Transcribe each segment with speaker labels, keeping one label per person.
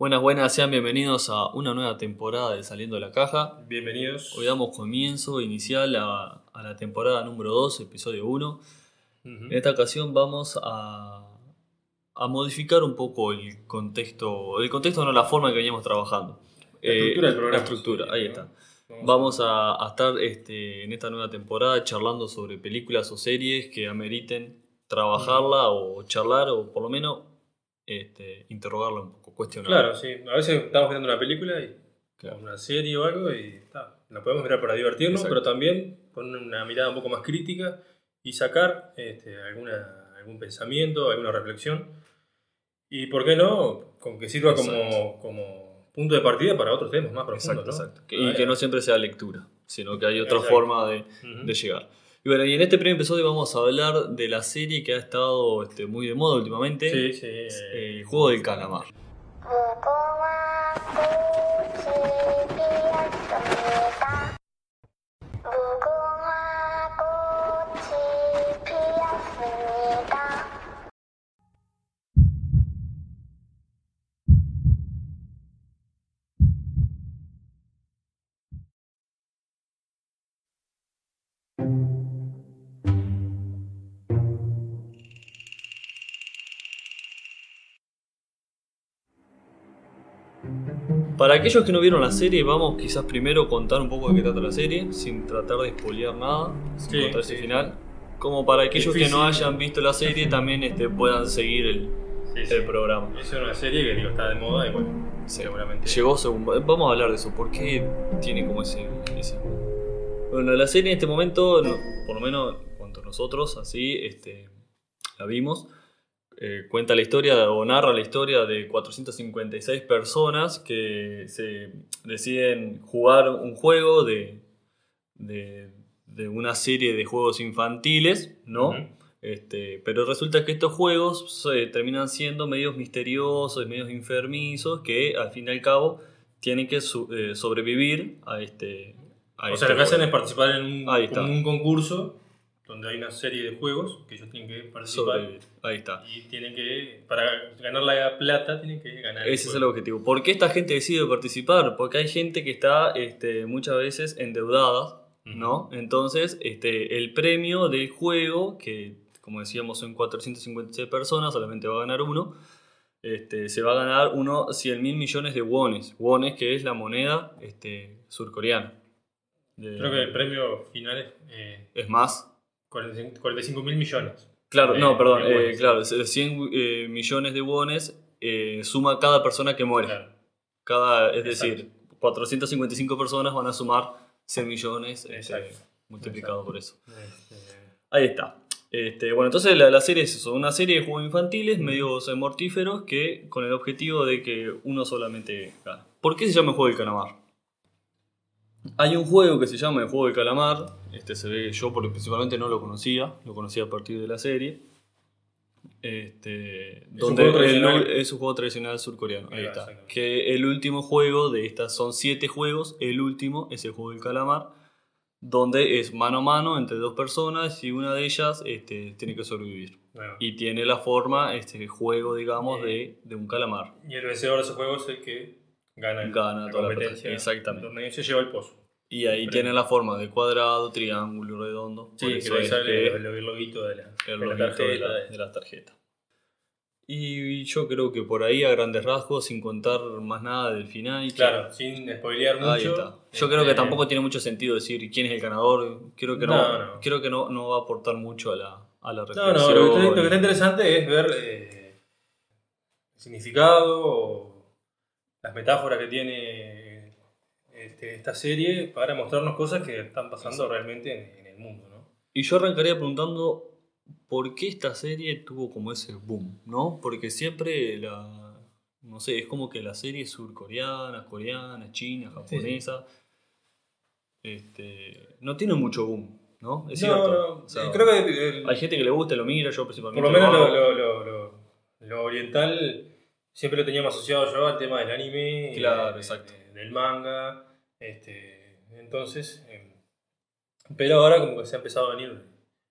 Speaker 1: Buenas, buenas, sean bienvenidos a una nueva temporada de Saliendo de la Caja.
Speaker 2: Bienvenidos.
Speaker 1: Hoy damos comienzo inicial a, a la temporada número 2, episodio 1.
Speaker 2: Ujú.
Speaker 1: En esta ocasión vamos a, a modificar un poco el contexto, el contexto no la forma en que veníamos trabajando.
Speaker 2: La
Speaker 1: Eh,
Speaker 2: estructura del programa.
Speaker 1: La estructura,
Speaker 2: sí,
Speaker 1: ahí
Speaker 2: ¿no?
Speaker 1: está.
Speaker 2: Vamos
Speaker 1: Vamos a, a estar este, en esta nueva temporada charlando sobre películas o series que ameriten trabajarla o charlar o por lo menos este, interrogarla un poco, cuestionarla.
Speaker 2: Claro, sí. A veces estamos viendo una película y
Speaker 1: Claro.
Speaker 2: una serie o algo y ta, la podemos mirar para divertirnos,
Speaker 1: Exacto.
Speaker 2: pero también poner una mirada un poco más crítica y sacar este, alguna, algún pensamiento, alguna reflexión. Y por qué no, con que sirva como,
Speaker 1: Exacto.
Speaker 2: como punto de partida para otros temas más
Speaker 1: Exacto,
Speaker 2: profundos. ¿no?
Speaker 1: exacto. Y que no siempre sea lectura, sino que hay otra
Speaker 2: Exacto.
Speaker 1: forma de,
Speaker 2: Ujú.
Speaker 1: de llegar. Y bueno, y en este primer episodio vamos a hablar de la serie que ha estado este, muy de moda últimamente,
Speaker 2: Sí, sí.
Speaker 1: eh, el juego del calamar. Para aquellos que no vieron la serie, vamos quizás primero contar un poco de qué trata la serie, sin tratar de spoilear nada, sin
Speaker 2: Sí,
Speaker 1: contar ese
Speaker 2: sí.
Speaker 1: final. Como para aquellos que no hayan visto la serie, también este, puedan seguir el,
Speaker 2: Sí,
Speaker 1: el programa.
Speaker 2: Es una serie que digo, está de moda y bueno, seguramente.
Speaker 1: Llegó según. Vamos a hablar de eso. ¿Por qué tiene como ese. ese- Bueno, la serie en este momento, por lo menos en cuanto nosotros, así, este, la vimos. Eh, cuenta la historia o narra la historia de 456 personas que se deciden jugar un juego de, de, de una serie de juegos infantiles, ¿no? Este, pero resulta que estos juegos eh, terminan siendo medios misteriosos, medios enfermizos, que al fin y al cabo tienen que su- eh, sobrevivir a este. a
Speaker 2: O
Speaker 1: este
Speaker 2: sea, lo que hacen es participar en un concurso donde hay una serie de juegos que ellos tienen que participar
Speaker 1: Sobrevivir. Ahí está.
Speaker 2: y tienen que, para ganar la plata, tienen que ganar.
Speaker 1: Ese es el objetivo. ¿Por qué esta gente decide participar? Porque hay gente que está este, muchas veces endeudada, ¿no? Entonces, este, el premio del juego, que como decíamos son 456 personas, solamente va a ganar uno, este, se va a ganar uno 100 mil millones de wones. Wones, que es la moneda este, surcoreana. De-
Speaker 2: Creo que el premio final es eh,
Speaker 1: Es más.
Speaker 2: 45 mil millones.
Speaker 1: Claro,
Speaker 2: de-
Speaker 1: no, perdón,
Speaker 2: de
Speaker 1: eh, claro, 100 eh, millones de wones eh, suma cada persona que muere.
Speaker 2: Claro.
Speaker 1: Cada, es
Speaker 2: Exacto.
Speaker 1: decir, 455 personas van a sumar 100 millones este,
Speaker 2: Exacto.
Speaker 1: multiplicado por eso.
Speaker 2: Este,
Speaker 1: Ahí está. Este, bueno, entonces la, la serie es eso, una serie de juegos infantiles medios eh, mortíferos que con el objetivo de que uno solamente gana. ¿Por qué se llama el juego del calamar? Hay un juego que se llama el juego del calamar, este se ve yo porque principalmente no lo conocía, lo conocía a partir de la serie. Este,
Speaker 2: un
Speaker 1: donde
Speaker 2: juego
Speaker 1: el- es un juego tradicional surcoreano. Ahí está. Que el último juego de estas son siete juegos, el último es el juego del calamar, donde es mano a mano entre dos personas y una de ellas este, tiene que sobrevivir.
Speaker 2: bueno.
Speaker 1: Y tiene la forma, este juego, digamos,
Speaker 2: Eh.
Speaker 1: de, de un calamar.
Speaker 2: Y el vencedor de ese juego es el que gana,
Speaker 1: Gana
Speaker 2: la
Speaker 1: toda la
Speaker 2: competencia.
Speaker 1: Exactamente.
Speaker 2: El torneo y se lleva el pozo.
Speaker 1: Y ahí
Speaker 2: Premio.
Speaker 1: tiene la forma de cuadrado, triángulo, redondo.
Speaker 2: Sí, que
Speaker 1: es
Speaker 2: sale
Speaker 1: que
Speaker 2: el, el loguito de la,
Speaker 1: el
Speaker 2: de la
Speaker 1: loguito de,
Speaker 2: tarjeta.
Speaker 1: de las tarjetas. Y yo creo que por ahí, a grandes rasgos, sin contar más nada del final. y que-
Speaker 2: Claro, sin spoilear mucho.
Speaker 1: Ahí está. Yo creo que
Speaker 2: este,
Speaker 1: tampoco tiene mucho sentido decir quién es el ganador. Creo que no,
Speaker 2: No, no.
Speaker 1: Creo que no, no va a aportar mucho a la, a la
Speaker 2: No,
Speaker 1: reflexión.
Speaker 2: no, lo que, está, lo que está interesante es ver eh, el significado o las metáforas que tiene este, esta serie para mostrarnos cosas que están pasando realmente en, en el mundo, ¿no?
Speaker 1: Y yo arrancaría preguntando por qué esta serie tuvo como ese boom, ¿no? Porque siempre la. No sé, es como que las series surcoreanas, coreanas, chinas,
Speaker 2: sí.
Speaker 1: japonesas. Este, no tienen mucho boom, ¿no? Es
Speaker 2: no,
Speaker 1: cierto.
Speaker 2: no,
Speaker 1: O sea,
Speaker 2: creo que el-
Speaker 1: Hay gente que le gusta, lo mira, yo
Speaker 2: por
Speaker 1: principalmente.
Speaker 2: lo menos lo,
Speaker 1: hago.
Speaker 2: lo- lo- lo- lo oriental siempre lo teníamos asociado yo al tema del anime,
Speaker 1: Claro,
Speaker 2: eh,
Speaker 1: exacto.
Speaker 2: eh, del manga, este, entonces, eh, pero ahora como que se ha empezado a venir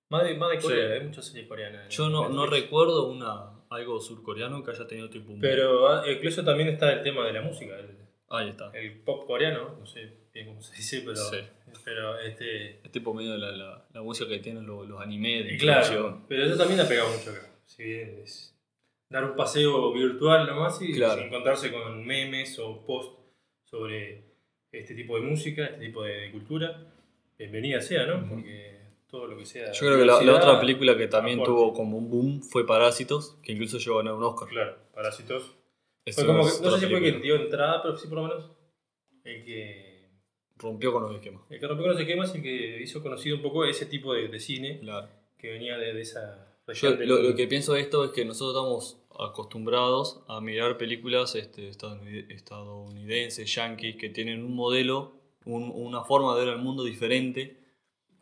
Speaker 2: más de, más de Corea,
Speaker 1: Sí.
Speaker 2: hay muchas series coreanas.
Speaker 1: Yo no, no recuerdo una, algo surcoreano que haya tenido tipo un...
Speaker 2: Pero ah, incluso también está el tema de la música, el,
Speaker 1: Ahí está.
Speaker 2: el pop coreano, no sé bien cómo se dice, pero,
Speaker 1: Sí.
Speaker 2: pero este,
Speaker 1: Es tipo medio la, la, la música que tienen los, los animes de
Speaker 2: claro, pero eso también ha pegado mucho acá. Si bien es dar un paseo virtual nomás y
Speaker 1: Claro.
Speaker 2: encontrarse con memes o posts sobre este tipo de música, este tipo de, cultura, bienvenida sea, ¿no? Porque todo lo que sea.
Speaker 1: Yo creo que la, la otra película que también
Speaker 2: aporte.
Speaker 1: tuvo como un boom fue Parásitos, que incluso llegó a ganar un Oscar.
Speaker 2: Claro, Parásitos. Fue como que, no sé si fue que
Speaker 1: película.
Speaker 2: dio entrada, pero sí por lo menos el que,
Speaker 1: Rompió con los esquemas.
Speaker 2: el que rompió con los esquemas y que hizo conocido un poco ese tipo de, de cine
Speaker 1: Claro.
Speaker 2: que venía de, de esa
Speaker 1: Yo
Speaker 2: región del
Speaker 1: lo, lo que pienso de esto es que nosotros estamos acostumbrados a mirar películas este, estadounid- estadounidenses, yankees, que tienen un modelo, un- una forma de ver el mundo diferente.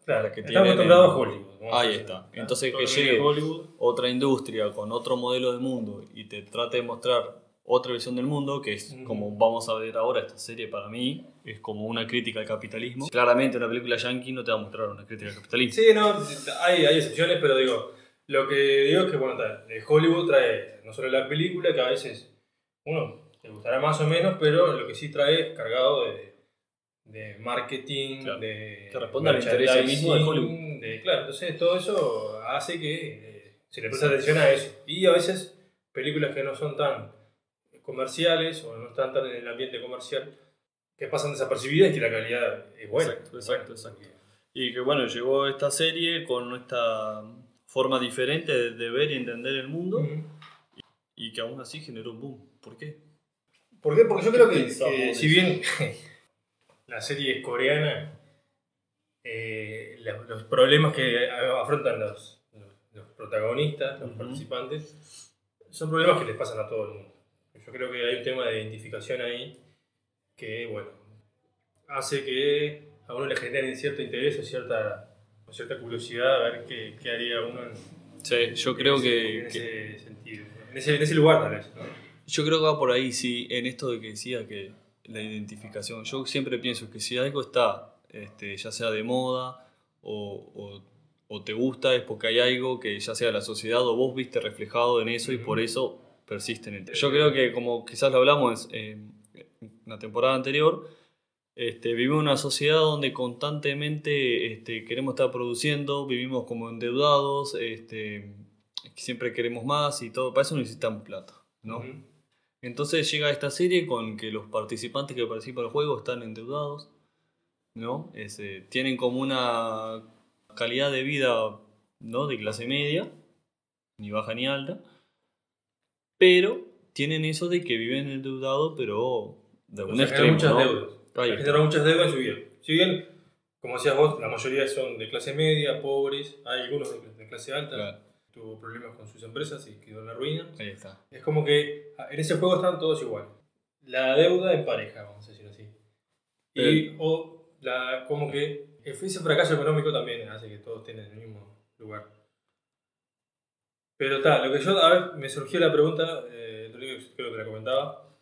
Speaker 2: Claro,
Speaker 1: que
Speaker 2: estamos acostumbrados a Hollywood.
Speaker 1: Ahí está.
Speaker 2: Claro,
Speaker 1: Entonces, que llegue-
Speaker 2: Hollywood.
Speaker 1: Otra industria con otro modelo de mundo y te trate de mostrar otra visión del mundo, que es
Speaker 2: Ujú.
Speaker 1: como vamos a ver ahora esta serie para mí, es como una crítica al capitalismo. Claramente una película yankee no te va a mostrar una crítica al capitalismo.
Speaker 2: Sí, no, hay, hay excepciones, pero digo, lo que digo es que, bueno, de Hollywood trae no solo la película, que a veces uno le gustará más o menos, pero lo que sí trae es cargado de, de marketing,
Speaker 1: Claro.
Speaker 2: de
Speaker 1: Que responda al interés mismo de
Speaker 2: de- claro, entonces todo eso hace que eh, se le preste atención a eso. Y a veces películas que no son tan comerciales o no están tan en el ambiente comercial, que pasan desapercibidas y que la calidad es buena.
Speaker 1: Exacto, exacto, exacto. Y que bueno, llegó esta serie con esta forma diferente de, de ver y entender el mundo y que aún así generó un boom. ¿Por qué?
Speaker 2: ¿Por qué? Porque yo creo que, si bien la serie es coreana, eh, los problemas que afrontan los, los- protagonistas, los participantes, son problemas que les pasan a todo el mundo. Yo creo que hay un tema de identificación ahí que, bueno, hace que a uno le genere cierto interés o cierta, o cierta curiosidad a ver qué, qué haría uno en,
Speaker 1: Sí, yo creo
Speaker 2: en ese-
Speaker 1: que,
Speaker 2: en ese sentido, en ese, en ese lugar tal vez. ¿no?
Speaker 1: yo creo que va por ahí, sí, en esto de que decía que la identificación. Yo siempre pienso que si algo está, este, ya sea de moda o, o- o te gusta, es porque hay algo que ya sea la sociedad o vos viste reflejado en eso y por eso persiste en el Yo creo que como quizás lo hablamos en la temporada anterior, este, vivimos en una sociedad donde constantemente este, queremos estar produciendo, vivimos como endeudados, este, siempre queremos más y todo, para eso necesitamos plata, ¿no? Entonces llega esta serie con que los participantes que participan del juego están endeudados, ¿no? Ese, tienen como una calidad de vida, ¿no? De clase media, ni baja ni alta, pero tienen eso de que viven endeudados, pero de
Speaker 2: O
Speaker 1: un
Speaker 2: sea,
Speaker 1: extremo,
Speaker 2: generan muchas
Speaker 1: ¿no?
Speaker 2: deudas.
Speaker 1: Ahí
Speaker 2: generado muchas deudas en su vida. Si bien, como decías vos, la mayoría son de clase media, pobres, hay algunos de, de clase alta,
Speaker 1: Claro,
Speaker 2: tuvo problemas con sus empresas y quedó en la ruina.
Speaker 1: ahí está.
Speaker 2: Es como que ah, en ese juego están todos igual. La deuda en pareja, vamos a decir así. Y o la, como que ese fracaso económico también hace que todos estén en el mismo lugar. Pero está, lo que yo, a ver, me surgió la pregunta, eh, creo que la comentaba,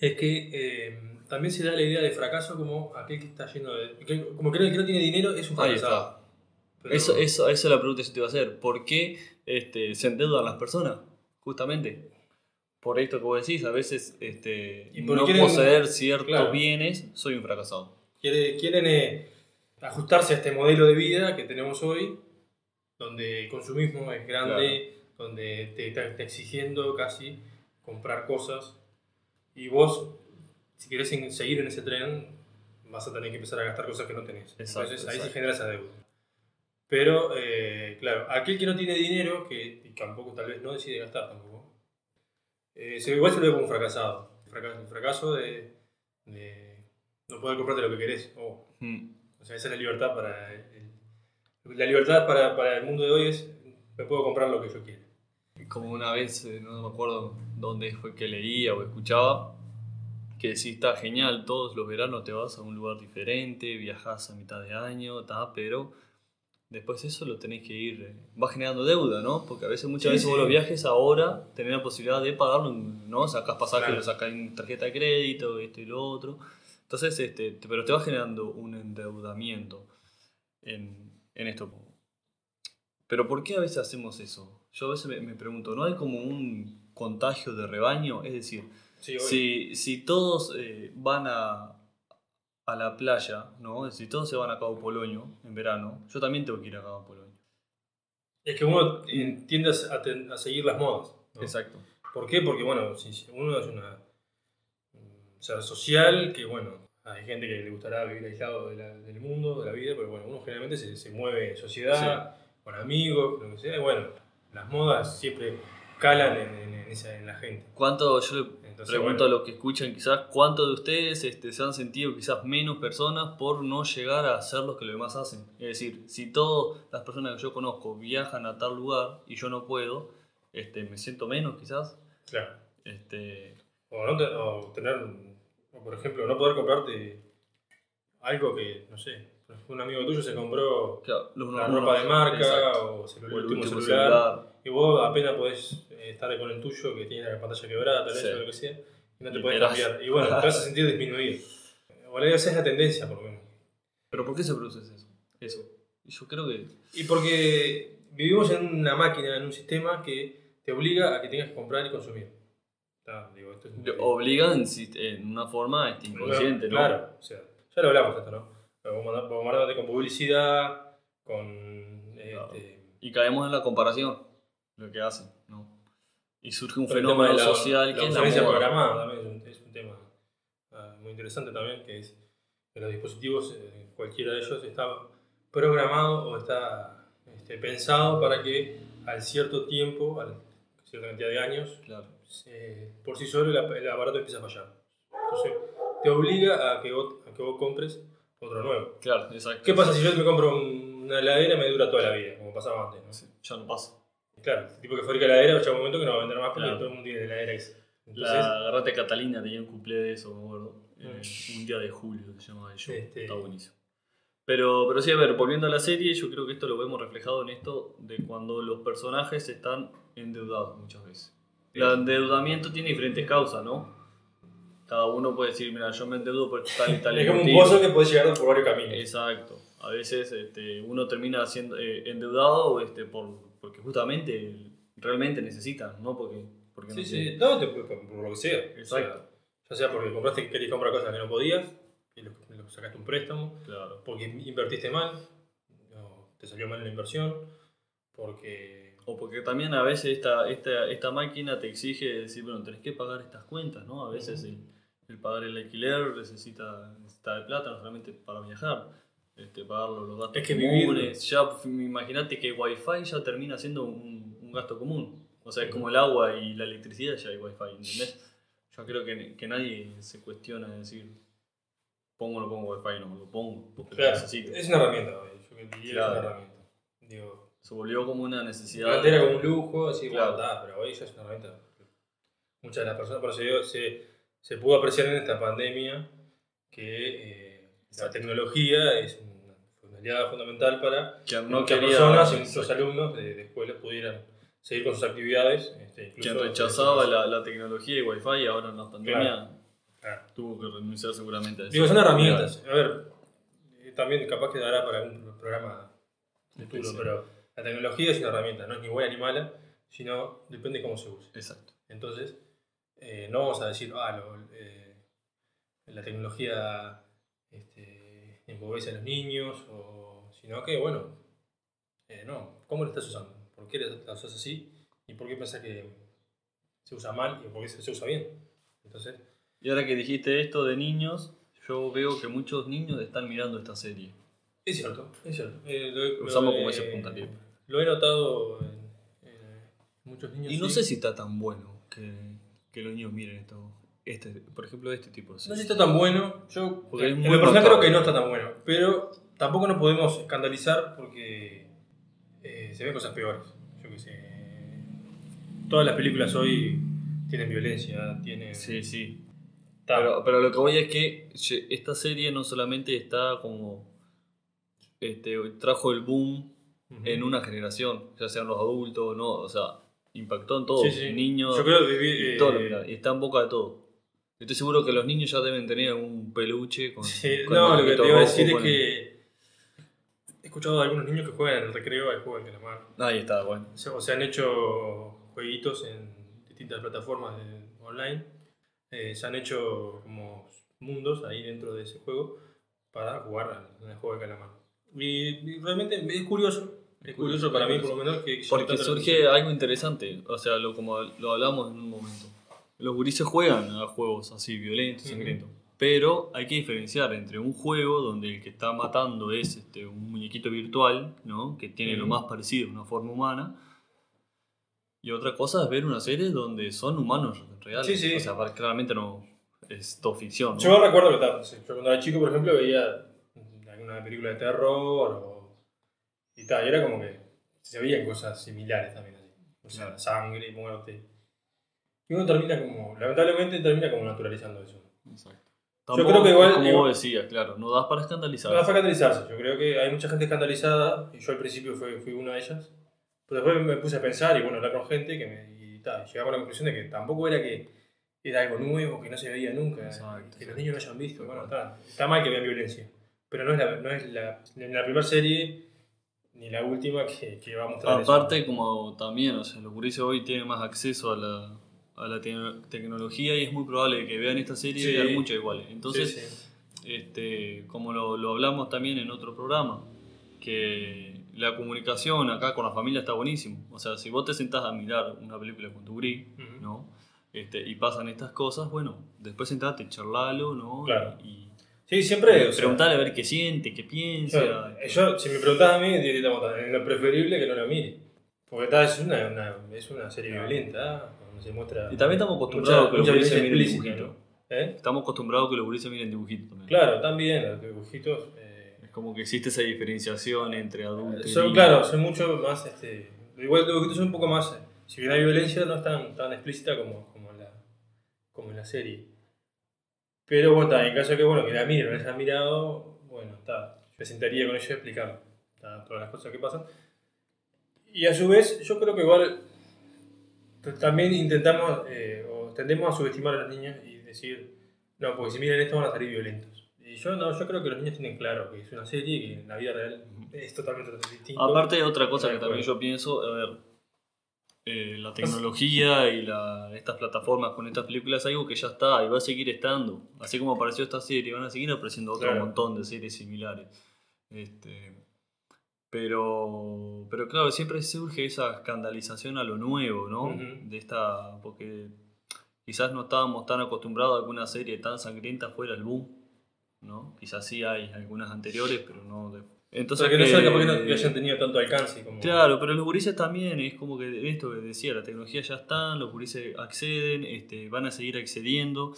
Speaker 2: es que eh, también se da la idea de fracaso como aquel que está lleno de... como que el que no tiene dinero es un fracasado. Pero-
Speaker 1: Eso, eso, esa es la pregunta que te iba a hacer. ¿Por qué este, se endeudan las personas? Justamente. Por esto que vos decís, a veces este,
Speaker 2: Y
Speaker 1: no
Speaker 2: quieren-
Speaker 1: poseer ciertos
Speaker 2: claro.
Speaker 1: bienes, soy un fracasado.
Speaker 2: Quiere- quieren eh, ajustarse a este modelo de vida que tenemos hoy, donde el consumismo es grande, donde te está exigiendo casi comprar cosas, y vos, si querés seguir en ese tren, vas a tener que empezar a gastar cosas que no tenés.
Speaker 1: Exacto,
Speaker 2: Entonces ahí
Speaker 1: exacto.
Speaker 2: se genera esa deuda. Pero, eh, claro, aquel que no tiene dinero, que y tampoco tal vez no decide gastar tampoco, eh, se, igual se lo ve como un fracasado. Un fracaso, un fracaso de, de no poder comprarte lo que querés. Oh,
Speaker 1: Mm.
Speaker 2: o sea, esa es la libertad para el, la libertad para, para el mundo de hoy es me puedo comprar lo que yo quiera.
Speaker 1: Como una vez, eh, no me acuerdo dónde fue que leía o escuchaba, que sí está genial, todos los veranos te vas a un lugar diferente, viajas a mitad de año, ta, pero después eso lo tenés que ir, eh, va generando deuda, ¿no? Porque a veces, muchas
Speaker 2: Sí,
Speaker 1: veces vos los viajes ahora tenés la posibilidad de pagarlo, ¿no? Sacás pasajes,
Speaker 2: Claro.
Speaker 1: lo sacás en tarjeta de crédito, esto y lo otro. Entonces, este, te- pero te va generando un endeudamiento en, en esto. Pero ¿por qué a veces hacemos eso? yo a veces me, me pregunto, ¿no hay como un contagio de rebaño? Es decir,
Speaker 2: Sí,
Speaker 1: si, si todos eh, van a, a la playa, ¿no? Si todos se van a Cabo Polonio en verano, yo también tengo que ir a Cabo Polonio.
Speaker 2: Es que uno tiende a, ten- a seguir las modas. ¿no?
Speaker 1: Exacto.
Speaker 2: ¿Por qué? Porque, bueno, si uno es una, un ser social, que, bueno, hay gente que le gustará vivir aislado de la- del mundo, de la vida, pero, bueno, uno generalmente se, se mueve en sociedad, con amigos, lo que sea, y, bueno, las modas siempre calan en, en- en esa, en la gente.
Speaker 1: ¿Cuánto, yo le
Speaker 2: Entonces,
Speaker 1: pregunto
Speaker 2: bueno,
Speaker 1: a los que escuchan quizás, ¿cuántos de ustedes este, se han sentido quizás menos personas por no llegar a hacer lo que los demás hacen? Es decir, si todas las personas que yo conozco viajan a tal lugar y yo no puedo, este, me siento menos quizás.
Speaker 2: claro.
Speaker 1: Este,
Speaker 2: O, no te- o tener, o por ejemplo, no poder comprarte algo que, no sé, un amigo tuyo se compró
Speaker 1: claro,
Speaker 2: la ropa de marca
Speaker 1: exacto.
Speaker 2: o celu-
Speaker 1: O
Speaker 2: el último, celular,
Speaker 1: celular.
Speaker 2: y vos apenas podés eh, estar con el tuyo que tiene la pantalla quebrada, tal vez
Speaker 1: Sí.
Speaker 2: o lo que sea, y no te
Speaker 1: Y
Speaker 2: podés
Speaker 1: verás.
Speaker 2: cambiar. Y bueno, te vas a sentir disminuido. O esa es la tendencia, por lo menos.
Speaker 1: Pero ¿por qué se produce eso? Eso. Y yo creo que...
Speaker 2: Y porque vivimos en una máquina, en un sistema que te obliga a que tengas que comprar y consumir. Está, digo, esto es un-
Speaker 1: Obligan si- en una forma este, inconsciente, ¿no?
Speaker 2: Claro, o sea, ya lo hablamos esto, ¿no? Bombarda- Bombardándote con publicidad, con.
Speaker 1: Claro.
Speaker 2: Este,
Speaker 1: Y caemos en la comparación, lo que hacen, ¿no? Y surge un
Speaker 2: tema
Speaker 1: fenómeno
Speaker 2: la-
Speaker 1: social
Speaker 2: la
Speaker 1: que es la
Speaker 2: obsolescencia
Speaker 1: moda.
Speaker 2: programada también es un, es un tema ah, muy interesante también, que es que los dispositivos, eh, cualquiera de ellos, está programado o está este, pensado para que al cierto tiempo, a cierta cantidad de años,
Speaker 1: Claro.
Speaker 2: eh, por sí solo el aparato empieza a fallar. Entonces, te obliga a que vos, a que vos compres otro nuevo.
Speaker 1: Claro, exacto.
Speaker 2: ¿Qué pasa si yo me compro un- una heladera y me dura toda la vida, como pasaba antes? ¿no?
Speaker 1: Sí, Ya no pasa.
Speaker 2: Claro, el tipo que fabrica heladera llega un momento que no va a vender más porque
Speaker 1: Claro.
Speaker 2: todo el mundo tiene heladera esa. Entonces,
Speaker 1: La Garrate Catalina tenía un cumple de eso, me acuerdo. Eh, un día de julio se llamaba el show.
Speaker 2: Este-
Speaker 1: Está buenísimo. Pero, pero sí, a ver, volviendo a la serie, yo creo que esto lo vemos reflejado en esto de cuando los personajes están endeudados muchas veces. El endeudamiento tiene diferentes causas, ¿no? Cada uno puede decir, mira, yo me endeudo por tal y tal
Speaker 2: es como un pozo que puede llegar por varios caminos.
Speaker 1: Exacto. A veces este, uno termina siendo eh, endeudado este, por, porque justamente realmente necesita, ¿no? Porque, porque
Speaker 2: Sí,
Speaker 1: no
Speaker 2: sí, no, te- por, por lo que sea.
Speaker 1: Exacto.
Speaker 2: O sea, ya sea porque compraste, querías comprar cosas que no podías, y lo, lo sacaste un préstamo,
Speaker 1: Claro.
Speaker 2: porque invertiste mal, o te salió mal la inversión, porque...
Speaker 1: O porque también a veces esta, esta, esta máquina te exige decir, bueno, tenés que pagar estas cuentas, ¿no? A veces el, el pagar el alquiler necesita, necesita de plata, no solamente para viajar, este, pagar los, gastos
Speaker 2: Es que
Speaker 1: comunes. Ya, imagínate que Wi-Fi ya termina siendo un, un gasto común. O sea, es como el agua y la electricidad ya hay Wi-Fi, ¿entendés? Yo creo que, que nadie se cuestiona de decir, pongo o no pongo Wi-Fi, no, lo pongo porque lo necesito.
Speaker 2: es una herramienta, yo diría que es una herramienta. Digo,
Speaker 1: Se volvió como una necesidad.
Speaker 2: antes era como un lujo, así,
Speaker 1: Claro.
Speaker 2: bueno, pero hoy ya es una herramienta. Muchas de las personas, por eso se, se pudo apreciar en esta pandemia que eh, la tecnología es una, una aliada fundamental para
Speaker 1: que
Speaker 2: que
Speaker 1: no quería,
Speaker 2: personas y muchos alumnos de, de escuelas pudieran seguir con sus actividades. Este, incluso
Speaker 1: quien rechazaba la, la tecnología y Wi-Fi y ahora en la pandemia
Speaker 2: Claro.
Speaker 1: tuvo que renunciar seguramente a eso.
Speaker 2: Digo, son herramientas. A ver, eh, también capaz que dará para un programa futuro,
Speaker 1: Sí, sí.
Speaker 2: pero la tecnología es una herramienta, no es ni buena ni mala, sino depende cómo se use.
Speaker 1: Exacto.
Speaker 2: Entonces, eh, no vamos a decir, ah, lo- eh, la tecnología este, empobrece a los niños, o, sino que, bueno, eh, no, ¿cómo lo estás usando? ¿Por qué la usas así? ¿Y por qué pensás que se usa mal y por qué se, usa bien? Entonces,
Speaker 1: Y ahora que dijiste esto de niños, yo veo que muchos niños están mirando esta serie.
Speaker 2: es cierto, es cierto. Eh, lo he-
Speaker 1: Usamos
Speaker 2: lo
Speaker 1: como ese puntapié.
Speaker 2: Lo he notado en, en muchos niños.
Speaker 1: Y no
Speaker 2: sí.
Speaker 1: sé si está tan bueno que, que los niños miren esto. Este, por ejemplo, este tipo de
Speaker 2: No sé si está tan bueno. Yo,
Speaker 1: Porque es
Speaker 2: en
Speaker 1: muy
Speaker 2: lo personal, creo que no está tan bueno. Pero tampoco nos podemos escandalizar porque eh, se ven cosas peores. Yo qué sé. Todas las películas hoy tienen violencia, tienen.
Speaker 1: Sí, sí. Pero, pero lo que voy es que esta serie no solamente está como. Este, trajo el boom en una generación, ya sean los adultos o no, o sea, impactó en todos,
Speaker 2: Sí, sí.
Speaker 1: niños,
Speaker 2: Yo creo que viví,
Speaker 1: y todo
Speaker 2: eh,
Speaker 1: mira, y está en boca de todo. Estoy seguro que los niños ya deben tener un peluche con.
Speaker 2: Sí,
Speaker 1: con
Speaker 2: no, lo que te iba a decir es que he escuchado de algunos niños que juegan en el recreo al juego del calamar.
Speaker 1: Ahí está, bueno.
Speaker 2: O sea, o se han hecho jueguitos en distintas plataformas de- online. Eh, se han hecho como mundos ahí dentro de ese juego para jugar al, al juego del calamar. Y, y realmente es curioso. Es curioso para mí, por lo menos, que
Speaker 1: Porque surge algo interesante, o sea, lo, como lo hablamos en un momento. Los gurises juegan a juegos así violentos, sangrientos. Pero hay que diferenciar entre un juego donde el que está matando es este, un muñequito virtual, ¿no? que tiene lo
Speaker 2: Ujú.
Speaker 1: más parecido a una forma humana. Y otra cosa es ver una serie donde son humanos reales.
Speaker 2: Sí, sí.
Speaker 1: O sea, claramente no es todo ficción. ¿no?
Speaker 2: Yo recuerdo que tal, sí, yo cuando era chico, por ejemplo, veía alguna película de terror o, y tal, y era como que se veían cosas similares también así. O sea,
Speaker 1: Claro.
Speaker 2: sangre, muerte. Y uno termina como, lamentablemente termina como naturalizando eso.
Speaker 1: Exacto.
Speaker 2: Yo
Speaker 1: Tampoco
Speaker 2: creo que igual-
Speaker 1: como vos decías, claro, no das para escandalizar.
Speaker 2: No, fue escandalizarse. Yo creo que hay mucha gente escandalizada, y yo al principio fui, fui una de ellas. Pero después me puse a pensar y bueno, hablar con gente que me, y, tal, y llegamos a la conclusión de que tampoco era que era algo nuevo, que no se veía nunca,
Speaker 1: Exacto,
Speaker 2: que los
Speaker 1: exacto.
Speaker 2: niños no hayan visto. Bueno, está, está mal que vean violencia. Pero no es la, no es la, ni la primera serie ni la última que, que va a mostrar eso.
Speaker 1: Aparte, como también, o sea, los gurises hoy tienen más acceso a la, a la te- tecnología y es muy probable que vean esta serie
Speaker 2: Sí.
Speaker 1: y vean muchas iguales. Entonces,
Speaker 2: Sí, sí.
Speaker 1: Este, como lo, lo hablamos también en otro programa, que la comunicación acá con la familia está buenísimo. O sea, si vos te sentás a mirar una película con tu gurí,
Speaker 2: Ujú.
Speaker 1: ¿no? Este, y pasan estas cosas, bueno, después sentate, charlalo, ¿no?
Speaker 2: Claro.
Speaker 1: Y,
Speaker 2: Sí, siempre.
Speaker 1: y
Speaker 2: o sea,
Speaker 1: preguntarle a ver qué siente, qué piensa.
Speaker 2: Yo, yo, si me preguntas a mí, diría es lo preferible que no lo mire. Porque está, es, una, una- es una serie violenta, donde se muestra.
Speaker 1: Y también estamos acostumbrados a que los
Speaker 2: mucha
Speaker 1: gurises miren dibujitos.
Speaker 2: ¿no? ¿Eh?
Speaker 1: Estamos acostumbrados que los gurises miren dibujitos también.
Speaker 2: Claro, también, los dibujitos. eh,
Speaker 1: Es como que existe esa diferenciación entre adultos y
Speaker 2: son,
Speaker 1: niños.
Speaker 2: claro, son mucho más. Este, igual los dibujitos son un poco más. eh, Si bien hay violencia, no es tan, tan explícita como, como, en la, como en la serie. Pero bueno, está, en caso de que, bueno, que la miren, no la hayan mirado, bueno, está. Me sentaría con ellos a explicar está, todas las cosas que pasan. Y a su vez, yo creo que igual también intentamos eh, o tendemos a subestimar a los niños y decir, no, porque si miran esto van a salir violentos. Y yo no, yo creo que los niños tienen claro que es una serie y que en la vida real es totalmente distinto.
Speaker 1: Aparte, otra cosa que también yo pienso, a ver, eh, la tecnología y la, estas plataformas con estas películas es algo que ya está y va a seguir estando. Así como apareció esta serie, van a seguir apareciendo otro
Speaker 2: Claro.
Speaker 1: montón de series similares. Este, pero, pero claro, siempre surge esa escandalización a lo nuevo, ¿no? De esta, porque quizás no estábamos tan acostumbrados a que una serie tan sangrienta fuera el boom, ¿no? Quizás sí hay algunas anteriores, pero no de... Entonces,
Speaker 2: que no sea capaz que no que hayan tenido tanto alcance como...
Speaker 1: Claro, pero los gurises también, es como que esto que decía, la tecnología ya está, los gurises acceden, este, van a seguir accediendo.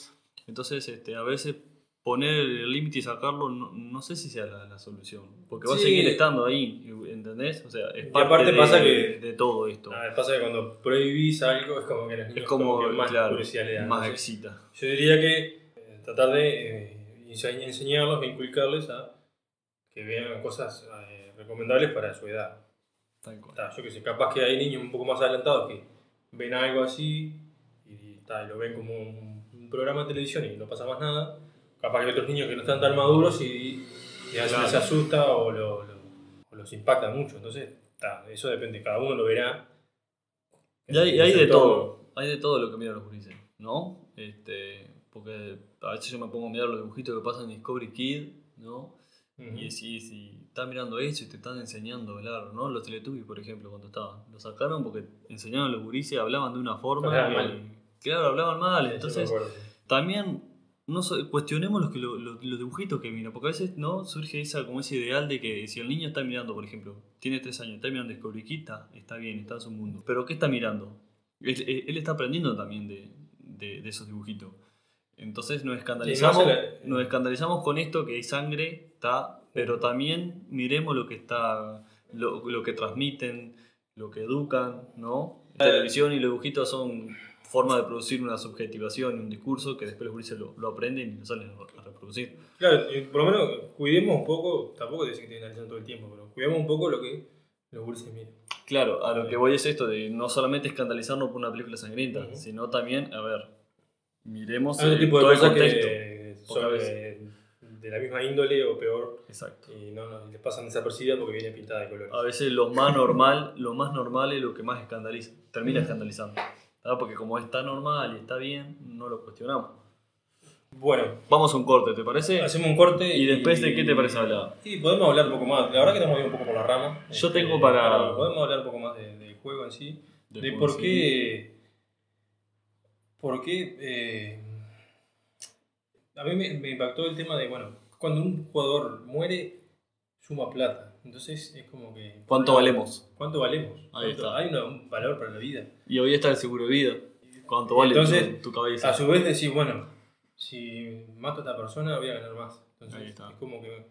Speaker 1: Entonces, este, a veces poner el límite y sacarlo, no, no sé si sea la, la solución. Porque va a
Speaker 2: Sí.
Speaker 1: seguir estando ahí, ¿entendés? O sea, es parte
Speaker 2: aparte
Speaker 1: de,
Speaker 2: pasa que-
Speaker 1: de todo esto.
Speaker 2: A ver, pasa que cuando prohibís algo es como que los
Speaker 1: es
Speaker 2: niños
Speaker 1: como,
Speaker 2: que más
Speaker 1: claro,
Speaker 2: curiosidad le dan.
Speaker 1: más excita.
Speaker 2: Yo diría que eh, tratar de eh, ense- enseñarlos inculcarles a que vean cosas eh, recomendables para su edad.
Speaker 1: Tal cual.
Speaker 2: Ta, yo que sé, capaz que hay niños un poco más adelantados que ven algo así y, ta, y lo ven como un, un programa de televisión y no pasa más nada. Capaz que hay otros niños que no están tan maduros y, y a veces
Speaker 1: Claro.
Speaker 2: les asusta o, lo- lo- o los impacta mucho. Entonces, ta, eso depende, cada uno lo verá.
Speaker 1: Y hay,
Speaker 2: en
Speaker 1: hay de
Speaker 2: entorno.
Speaker 1: todo, hay de todo lo que miran los gurises, ¿no? Este, porque a veces yo me pongo a mirar los dibujitos que pasan en Discovery Kid, ¿no?
Speaker 2: Ujú.
Speaker 1: Y si, si estás mirando eso y te están enseñando a hablar, ¿no? Los Teletubbies, por ejemplo, cuando estaban. Lo sacaron porque enseñaban a los gurises, hablaban de una forma.
Speaker 2: Hablaban
Speaker 1: y-
Speaker 2: mal.
Speaker 1: Claro, hablaban mal.
Speaker 2: Sí,
Speaker 1: Entonces, también no so- cuestionemos los, que lo- lo- los dibujitos que miran, porque a veces no surge esa, como ese ideal de que si el niño está mirando, por ejemplo, tiene tres años, está mirando Kid, está, bien, está en su mundo. Pero ¿qué está mirando? Él, él- él está aprendiendo también de, de- de esos dibujitos. Entonces nos escandalizamos, nos escandalizamos con esto que hay sangre, está, pero también miremos lo que está, lo, lo que transmiten, lo que educan, ¿no? La televisión y los dibujitos son formas de producir una subjetivación y un discurso que después los gurises lo, lo aprenden y lo salen a reproducir.
Speaker 2: Claro, por lo menos cuidemos un poco, tampoco decir que analizando todo el tiempo, pero cuidemos un poco lo que los gurises miran.
Speaker 1: Claro, a lo que voy es esto de no solamente escandalizarnos por una película sangrienta,
Speaker 2: Ujú.
Speaker 1: sino también, a ver, miremos eh,
Speaker 2: tipo de
Speaker 1: todo el
Speaker 2: cosas
Speaker 1: contexto.
Speaker 2: que sobre de la misma índole o peor
Speaker 1: Exacto.
Speaker 2: y no, les pasan desapercibidas porque viene pintada de colores.
Speaker 1: A veces lo más normal, lo más normal es lo que más escandaliza, termina escandalizando. ¿verdad? Porque como está normal y está bien, no lo cuestionamos.
Speaker 2: Bueno,
Speaker 1: Vamos a un corte, ¿te parece?
Speaker 2: hacemos un corte.
Speaker 1: ¿Y después de qué te parece hablar?
Speaker 2: Y podemos hablar un poco más. La verdad que nos hemos ido un poco por la rama.
Speaker 1: Yo
Speaker 2: Este,
Speaker 1: tengo para-
Speaker 2: Podemos hablar un poco más de- del juego en sí. De por qué. Qué. eh, a mí me, me impactó el tema de, bueno, cuando un jugador muere, suma plata. Entonces es como que.
Speaker 1: ¿Cuánto valemos?
Speaker 2: ¿Cuánto valemos?
Speaker 1: Ahí
Speaker 2: ¿Cuánto-
Speaker 1: está.
Speaker 2: Hay una- un valor para la vida.
Speaker 1: Y hoy está el seguro de vida. ¿Cuánto vale
Speaker 2: Entonces,
Speaker 1: tu, tu cabeza?
Speaker 2: A su vez decís, bueno, si mato a esta persona voy a ganar más. Entonces
Speaker 1: Ahí está.
Speaker 2: es como que es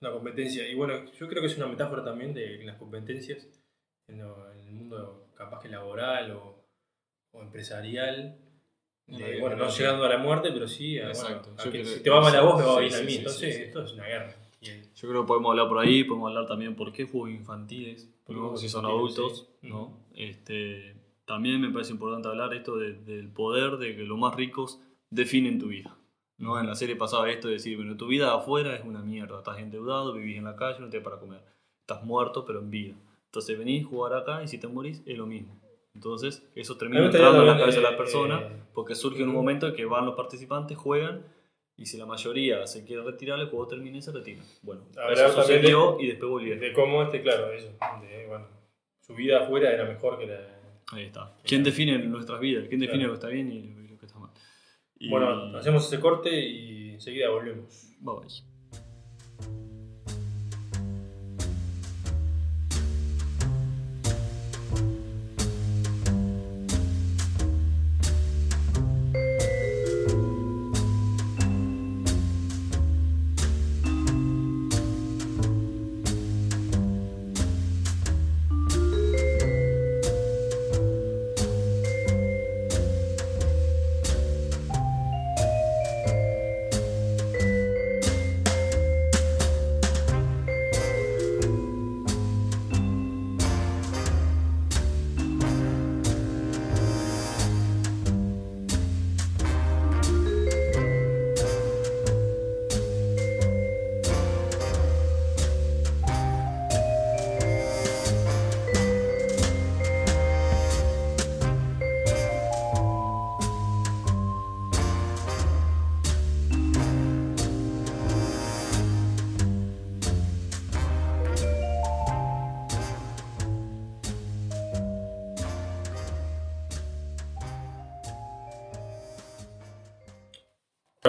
Speaker 2: una competencia. Y bueno, yo creo que es una metáfora también de las competencias en, lo- en el mundo capaz que laboral o, o empresarial.
Speaker 1: En
Speaker 2: De, bueno, no llegando a la muerte, pero sí a,
Speaker 1: Exacto.
Speaker 2: bueno, a que
Speaker 1: creo-
Speaker 2: si te va mal a vos, me va
Speaker 1: sí,
Speaker 2: bien a mí.
Speaker 1: sí,
Speaker 2: Entonces
Speaker 1: sí, sí.
Speaker 2: esto es una guerra.
Speaker 1: Yo creo que podemos hablar por ahí, podemos hablar también por qué juegos infantiles,
Speaker 2: Por
Speaker 1: ¿no?
Speaker 2: juegos
Speaker 1: si son
Speaker 2: infantiles,
Speaker 1: adultos,
Speaker 2: sí.
Speaker 1: ¿no? Este, también me parece importante hablar esto de- del poder de que los más ricos definen tu vida. ¿no? En la serie pasaba esto de decir, bueno, tu vida afuera es una mierda, estás endeudado, vivís en la calle, no tienes para comer, estás muerto pero en vida. Entonces venís, jugar acá y si te morís es lo mismo. Entonces eso termina entrando en la cabeza de la
Speaker 2: eh,
Speaker 1: persona
Speaker 2: eh,
Speaker 1: porque surge en un momento en que van los participantes, juegan y si la mayoría se quiere retirar, el juego termina y se retira. Bueno, eso sucedió
Speaker 2: de-
Speaker 1: y después volvieron.
Speaker 2: de cómo este, claro, eso. De, bueno, su vida afuera era mejor que la.
Speaker 1: Ahí está. ¿Quién define nuestras vidas? ¿Quién define
Speaker 2: Claro.
Speaker 1: lo que está bien y lo, lo que está mal? Y-
Speaker 2: Bueno, hacemos ese corte y enseguida volvemos.
Speaker 1: Bye bye.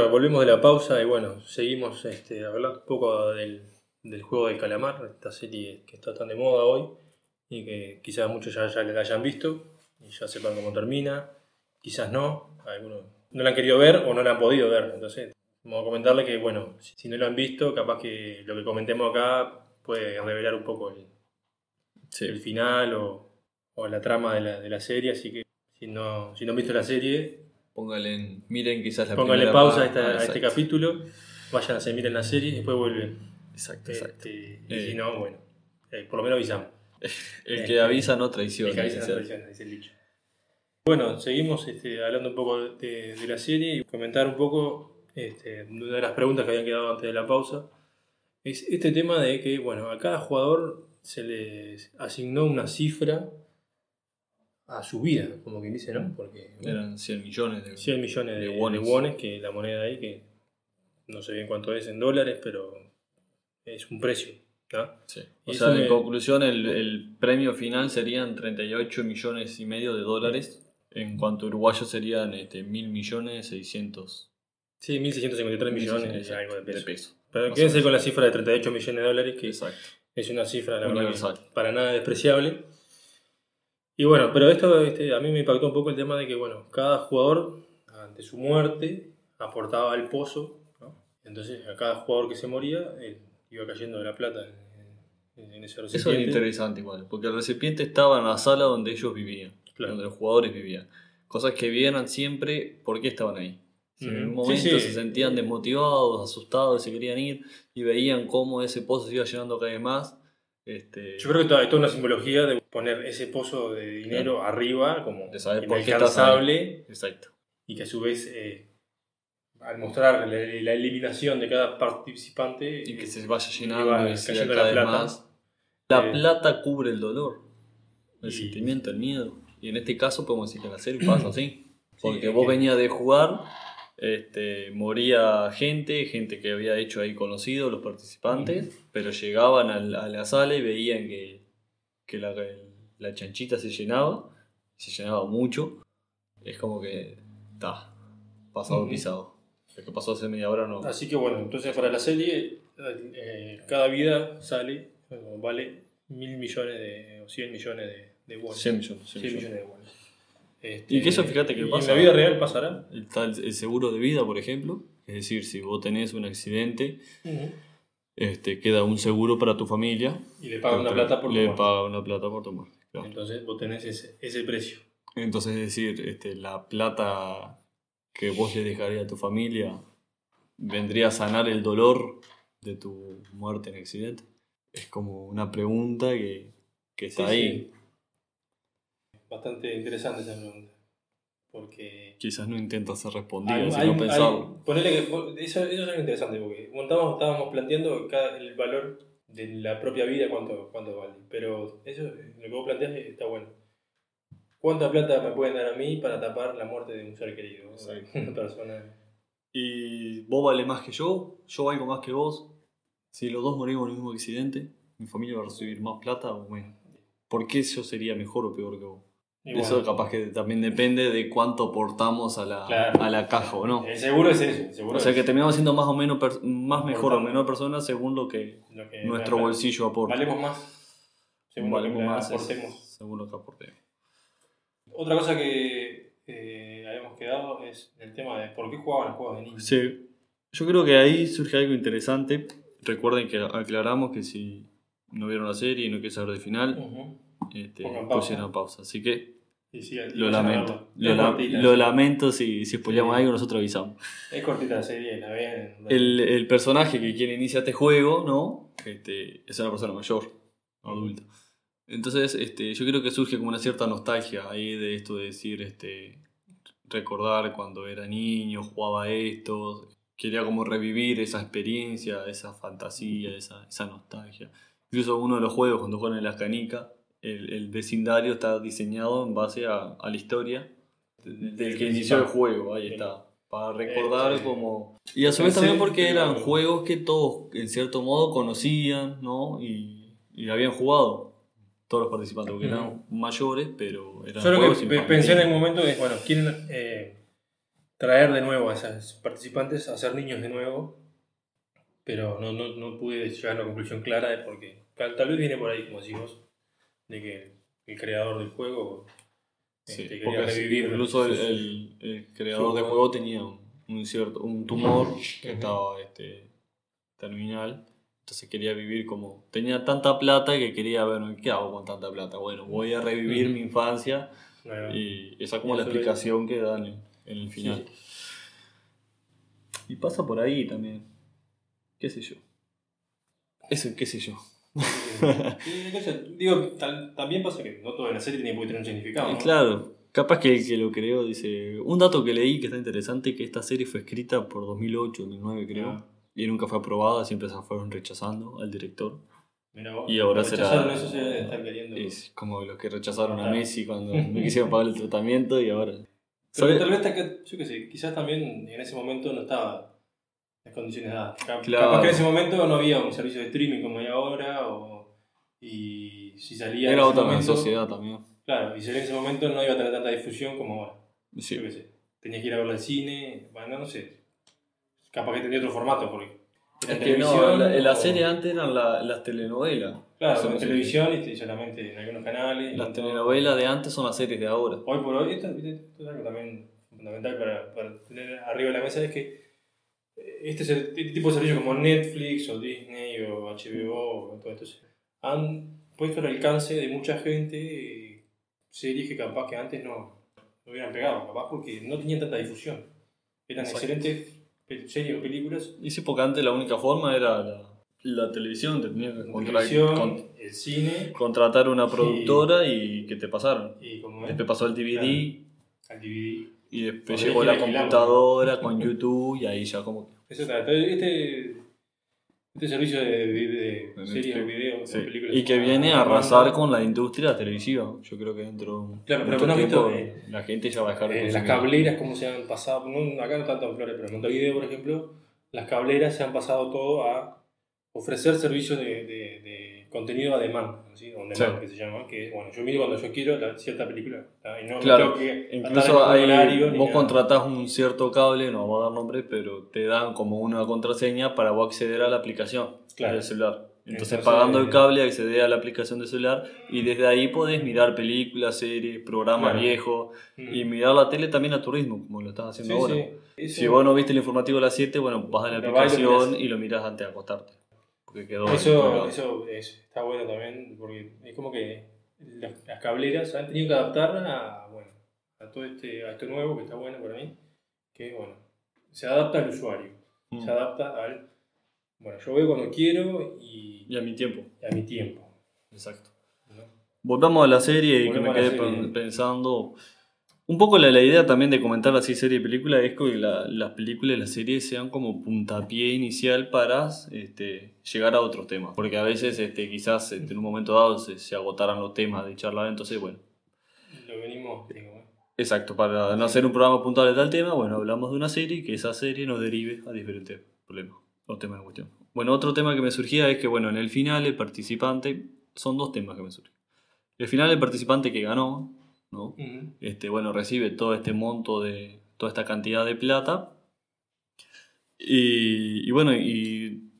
Speaker 2: Volvemos de la pausa y bueno, seguimos este, hablando un poco del, del juego del calamar, esta serie que está tan de moda hoy y que quizás muchos ya, ya la hayan visto y ya sepan cómo termina, quizás no, algunos no la han querido ver o no la han podido ver, entonces vamos a comentarle que bueno, si, no lo han visto, capaz que lo que comentemos acá puede revelar un poco el, el final o, o la trama de la, de la serie, así que si no, si no han visto la serie,
Speaker 1: Póngale en, miren quizás la primera
Speaker 2: pausa a, esta-
Speaker 1: Ah,
Speaker 2: a este
Speaker 1: exacto.
Speaker 2: capítulo, vayan a hacer, miren la serie y después vuelven.
Speaker 1: Exacto, exacto.
Speaker 2: Este, y
Speaker 1: Eh.
Speaker 2: si no, bueno, eh, por lo menos avisamos.
Speaker 1: El que avisa no traiciona.
Speaker 2: El que avisa no traiciona, dice el dicho. Bueno, seguimos este, hablando un poco de, de la serie y comentar un poco este, una de las preguntas que habían quedado antes de la pausa. Es este tema de que, bueno, a cada jugador se les asignó una cifra a su vida, como quien dice, ¿no? Porque bueno,
Speaker 1: Eran 100 millones de
Speaker 2: 100 millones de,
Speaker 1: de
Speaker 2: de
Speaker 1: wones.
Speaker 2: que la moneda ahí, que no sé bien cuánto es en dólares, pero es un precio. ¿no?
Speaker 1: Sí. O sea, en
Speaker 2: me-
Speaker 1: conclusión, el, el premio final serían 38 millones y medio de dólares. En cuanto a uruguayos serían este, mil millones 600
Speaker 2: Sí, 1.653 millones algo de pesos.
Speaker 1: peso.
Speaker 2: Pero quédense con la cifra de 38 millones de dólares, que
Speaker 1: Exacto.
Speaker 2: es una cifra, la verdad, para nada despreciable. Y bueno, pero esto este, a mí me impactó un poco el tema de que, bueno, cada jugador, ante su muerte, aportaba al pozo, ¿no? Entonces, a cada jugador que se moría, él iba cayendo de la plata en, en- ese
Speaker 1: Eso es
Speaker 2: recipiente.
Speaker 1: interesante igual, porque el recipiente estaba en la sala donde ellos vivían,
Speaker 2: Claro.
Speaker 1: donde los jugadores vivían. Cosas que vieran siempre por qué estaban ahí. Si en un
Speaker 2: Sí,
Speaker 1: momento
Speaker 2: sí.
Speaker 1: se sentían desmotivados, asustados, se querían ir y veían cómo ese pozo se iba llenando cada vez más. Este,
Speaker 2: Yo creo que toda- hay toda una simbología de poner ese pozo de dinero arriba, como
Speaker 1: De saber
Speaker 2: inalcanzable,
Speaker 1: Exacto.
Speaker 2: y que a su vez eh, al mostrar la, la eliminación de cada participante,
Speaker 1: Y que
Speaker 2: eh,
Speaker 1: se vaya llenando y sea
Speaker 2: cayendo la plata.
Speaker 1: más. La
Speaker 2: Eh,
Speaker 1: plata cubre el dolor, el
Speaker 2: y-
Speaker 1: sentimiento, el miedo. Y en este caso podemos decir que la serie pasa así. Porque
Speaker 2: es
Speaker 1: vos venías de jugar, este, moría gente, gente que había hecho ahí conocido, los participantes, pero llegaban al- a la sala y veían que, que la, la chanchita se llenaba, se llenaba mucho. Es como que, está, pasado
Speaker 2: Ujú.
Speaker 1: pisado. Lo que pasó hace media hora no.
Speaker 2: Así que bueno, entonces para la serie, eh, cada vida sale, vale mil millones de, o 100 millones de, de wones.
Speaker 1: 100 millones. 100
Speaker 2: 100
Speaker 1: millones.
Speaker 2: millones de. Este,
Speaker 1: Y que eso, fíjate que pasa-
Speaker 2: En la vida real pasará.
Speaker 1: Está el, el seguro de vida, por ejemplo. Es decir, si vos tenés un accidente, este, queda un seguro para tu familia.
Speaker 2: Y le pagan una plata por tu
Speaker 1: Le
Speaker 2: muerte.
Speaker 1: paga una plata por tu muerte. claro.
Speaker 2: Entonces vos tenés ese, ese precio.
Speaker 1: Entonces, es decir, este, la plata que vos le dejarías a tu familia vendría a sanar el dolor de tu muerte en accidente. Es como una pregunta que, que está
Speaker 2: Sí,
Speaker 1: ahí.
Speaker 2: sí. Bastante interesante esa pregunta. Porque.
Speaker 1: Quizás no intenta ser respondida,
Speaker 2: hay-
Speaker 1: sino
Speaker 2: hay- hay-
Speaker 1: pensarlo.
Speaker 2: ponele que, eso, eso es algo interesante porque montamos, estábamos planteando cada- el valor de la propia vida, cuánto, cuánto vale. Pero eso, lo que vos planteás está bueno. ¿Cuánta plata me pueden dar a mí para tapar la muerte de un ser querido? Una persona.
Speaker 1: y vos vale más que yo, yo valgo más que vos. Si los dos morimos en el mismo accidente, mi familia va a recibir más plata o menos. ¿Por qué yo sería mejor o peor que vos? Eso capaz que también depende de cuánto aportamos a la,
Speaker 2: Claro.
Speaker 1: a la caja o no.
Speaker 2: El seguro es eso. seguro
Speaker 1: O sea que
Speaker 2: es
Speaker 1: terminamos siendo más o menos más mejor o menor persona según lo que
Speaker 2: lo que
Speaker 1: nuestro bolsillo aporta.
Speaker 2: Valemos más. Según lo que
Speaker 1: Valemos más es-
Speaker 2: aportemos.
Speaker 1: según lo que aportemos.
Speaker 2: Otra cosa que eh, habíamos quedado es el tema de por qué jugaban los juegos de niños.
Speaker 1: Sí, yo creo que ahí surge algo interesante. Recuerden que aclaramos que si no vieron la serie y no quieren saber de final,
Speaker 2: Ujú.
Speaker 1: este,
Speaker 2: Pongan pausa.
Speaker 1: pausa. Así que
Speaker 2: Y sí,
Speaker 1: lo lamento. Lo, la-
Speaker 2: cortita,
Speaker 1: lo
Speaker 2: sí.
Speaker 1: lamento si, si spoileamos
Speaker 2: Sí.
Speaker 1: algo, nosotros avisamos.
Speaker 2: Es cortita la serie, la ven.
Speaker 1: El, el personaje que quien inicia este juego, ¿no? Este, es una persona mayor, adulta. Entonces, este, yo creo que surge como una cierta nostalgia ahí de esto de decir, este, recordar cuando era niño, jugaba esto, quería como revivir esa experiencia, esa fantasía, esa, esa nostalgia. Incluso uno de los juegos, cuando juegan en las canicas, el, el vecindario está diseñado en base a, a la historia del que inició el juego, ahí está. Para recordar
Speaker 2: Este,
Speaker 1: como... Y a su vez también porque
Speaker 2: que-
Speaker 1: eran juegos que todos, en cierto modo, conocían, ¿no? Y, y habían jugado todos los participantes, porque eran mayores, pero eran
Speaker 2: Yo lo
Speaker 1: juegos
Speaker 2: que pe-
Speaker 1: infantiles.
Speaker 2: pensé en el momento es, bueno, quieren eh, traer de nuevo a esos participantes, a ser niños de nuevo, pero no, no, no pude llegar a una conclusión clara de por qué. Tal, tal vez viene por ahí, como decís vos, de que el creador del juego
Speaker 1: Sí,
Speaker 2: este,
Speaker 1: porque
Speaker 2: quería revivir.
Speaker 1: incluso el, el- el creador
Speaker 2: su
Speaker 1: de
Speaker 2: juego.
Speaker 1: tenía un, un cierto un tumor que estaba este, terminal. Entonces quería vivir como... Tenía tanta plata que quería, bueno, ¿qué hago con tanta plata? Bueno, voy a revivir mi infancia
Speaker 2: Bueno,
Speaker 1: y esa es como la explicación que dan en, en el final. Y pasa por ahí también. ¿Qué sé yo? Eso, qué sé yo.
Speaker 2: Digo, tal- también pasa que no todo en la serie tiene que tener un significado. ¿no?
Speaker 1: Claro, capaz que el que lo creó dice. Un dato que leí que está interesante: que esta serie fue escrita por 2008, 2009, creo.
Speaker 2: Ah.
Speaker 1: Y nunca fue aprobada, siempre se fueron rechazando al director. Y ahora será-
Speaker 2: eso, se estar queriendo.
Speaker 1: Es como los que rechazaron a. Messi cuando no quisieron pagar el tratamiento y ahora.
Speaker 2: Pero tal vez, yo qué sé, quizás también en ese momento no estaba las condiciones dadas. Cap-
Speaker 1: Claro.
Speaker 2: Capaz que en ese momento no había un servicio de streaming como hay ahora, o, y si salía en
Speaker 1: Era otra
Speaker 2: momento,
Speaker 1: sociedad también.
Speaker 2: Claro, y salía en ese momento no iba a tener tanta difusión como ahora.
Speaker 1: Sí.
Speaker 2: Yo qué sé, tenías que ir a verlo al cine, bueno, no sé. Capaz que tenía otro formato, porque
Speaker 1: Es
Speaker 2: en
Speaker 1: que no,
Speaker 2: televisión,
Speaker 1: la, la
Speaker 2: o-
Speaker 1: serie antes eran la- las telenovelas.
Speaker 2: Claro,
Speaker 1: Son
Speaker 2: en televisión y solamente en algunos canales.
Speaker 1: Las
Speaker 2: en-
Speaker 1: telenovelas de antes son las series de ahora.
Speaker 2: Hoy por hoy, esto, esto es algo también fundamental para, para tener arriba de la mesa, es que este, este tipo de servicios como Netflix o Disney o HBO o todo esto se- han puesto al alcance de mucha gente eh, series que capaz que antes no, no hubieran pegado, capaz porque no tenían tanta difusión. Eran
Speaker 1: Exacto.
Speaker 2: excelentes series o películas.
Speaker 1: Y sí, porque antes la única forma era la, la televisión, te tenías que
Speaker 2: televisión,
Speaker 1: con-
Speaker 2: el cine
Speaker 1: contratar una productora y que te pasaran.
Speaker 2: y como
Speaker 1: Después pasó el DVD,
Speaker 2: al DVD.
Speaker 1: Y después llegó la computadora con YouTube y ahí ya como que...
Speaker 2: Eso está. Entonces, Este, este servicio de, de, de
Speaker 1: De
Speaker 2: series
Speaker 1: Netflix.
Speaker 2: videos
Speaker 1: Sí.
Speaker 2: películas.
Speaker 1: Y que viene a arrasar con la industria televisiva. Yo creo que dentro de
Speaker 2: Claro, pero
Speaker 1: mucho
Speaker 2: ¿no has visto,
Speaker 1: tiempo
Speaker 2: eh,
Speaker 1: la gente ya va a dejar de
Speaker 2: Eh, las cableras, como se han pasado, no, acá no tanto en Flores, pero en Montevideo, por ejemplo, las cableras se han pasado todo a ofrecer servicios de, de- de contenido a demanda, ¿sí? On demand,
Speaker 1: Sí.
Speaker 2: que se llama, que bueno, yo miro cuando yo quiero la, cierta película, ¿tá? y no,
Speaker 1: Claro,
Speaker 2: que
Speaker 1: Incluso hay,
Speaker 2: horario
Speaker 1: vos contratás un cierto cable, no vamos a dar nombre, pero te dan como una contraseña para vos acceder a la aplicación
Speaker 2: Claro.
Speaker 1: del celular. Entonces,
Speaker 2: Entonces,
Speaker 1: pagando el
Speaker 2: eh,
Speaker 1: cable acceder a la aplicación del celular y desde ahí podés mirar películas, series, programas
Speaker 2: Claro.
Speaker 1: viejos
Speaker 2: Mm.
Speaker 1: y mirar la tele también a tu ritmo, como lo estás haciendo
Speaker 2: Sí,
Speaker 1: ahora.
Speaker 2: sí. Eso-
Speaker 1: Si vos no viste el informativo a las 7, bueno, vas a la
Speaker 2: lo
Speaker 1: aplicación y lo mirás antes de acostarte. Porque quedó
Speaker 2: Eso, eso es- está bueno también, porque es como que las, las cableras han tenido que adaptar a, bueno, a todo este, a esto nuevo que está bueno para mí, que bueno, se adapta al usuario,
Speaker 1: Mm.
Speaker 2: se adapta al, bueno, yo veo cuando quiero y,
Speaker 1: Y a mi tiempo.
Speaker 2: y a mi tiempo.
Speaker 1: Exacto.
Speaker 2: ¿no?
Speaker 1: Volvamos a la serie y que
Speaker 2: Volvemos
Speaker 1: me quedé pensando. Un poco la, la idea también de comentar así serie y película es que la- las películas y las series sean como puntapié inicial para este, llegar a otros temas. Porque a veces este, quizás este, en un momento dado se, se agotaran los temas de charlar, entonces bueno.
Speaker 2: Lo venimos, digo, ¿eh?
Speaker 1: Exacto, para no hacer un programa puntual de tal tema, bueno, hablamos de una serie y que esa serie nos derive a diferentes problemas o temas en cuestión. Bueno, otro tema que me surgía es que, bueno, en el final el participante, son dos temas que me surgen. El final el participante que ganó, ¿no? Este, bueno, recibe todo este monto de, toda esta cantidad de plata. Y, y bueno, y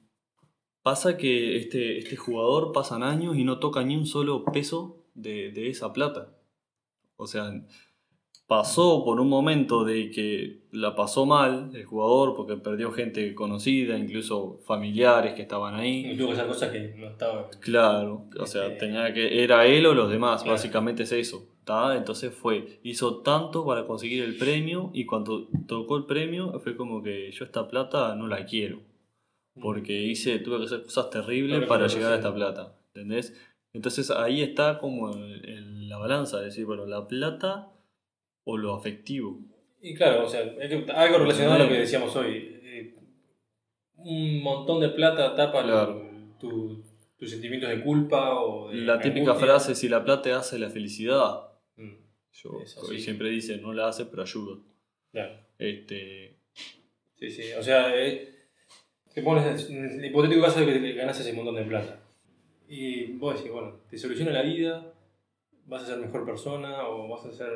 Speaker 1: pasa que este, este jugador pasan años y no toca ni un solo peso de, de esa plata. O sea, pasó por un momento de que la pasó mal el jugador porque perdió gente conocida, incluso familiares que estaban ahí.
Speaker 2: Y tuvo que hacer cosas que no estaban.
Speaker 1: Claro, o sea,
Speaker 2: Este-
Speaker 1: tenía que era él o los demás,
Speaker 2: Claro.
Speaker 1: básicamente es eso. ¿tá? Entonces fue, hizo tanto para conseguir el premio y cuando tocó el premio fue como que yo esta plata no la quiero, porque hice, tuve que hacer cosas terribles
Speaker 2: Claro,
Speaker 1: para llegar a esta plata, ¿entendés? Entonces ahí está como el- el- la balanza, de decir, bueno, la plata o lo afectivo.
Speaker 2: Y claro, o sea, algo relacionado a lo que decíamos hoy. eh, un montón de plata tapa
Speaker 1: Claro.
Speaker 2: tu- tus sentimientos de culpa o de
Speaker 1: La típica
Speaker 2: angustia.
Speaker 1: frase, si la plata hace la felicidad,
Speaker 2: Mm,
Speaker 1: yo siempre dice, no la hace, pero ayuda.
Speaker 2: claro.
Speaker 1: Este,
Speaker 2: Sí, sí. O sea, eh, te pones en el hipotético caso de que te ganas ese montón de plata. Y vos decís, bueno, te soluciona la vida, vas a ser mejor persona o vas a ser.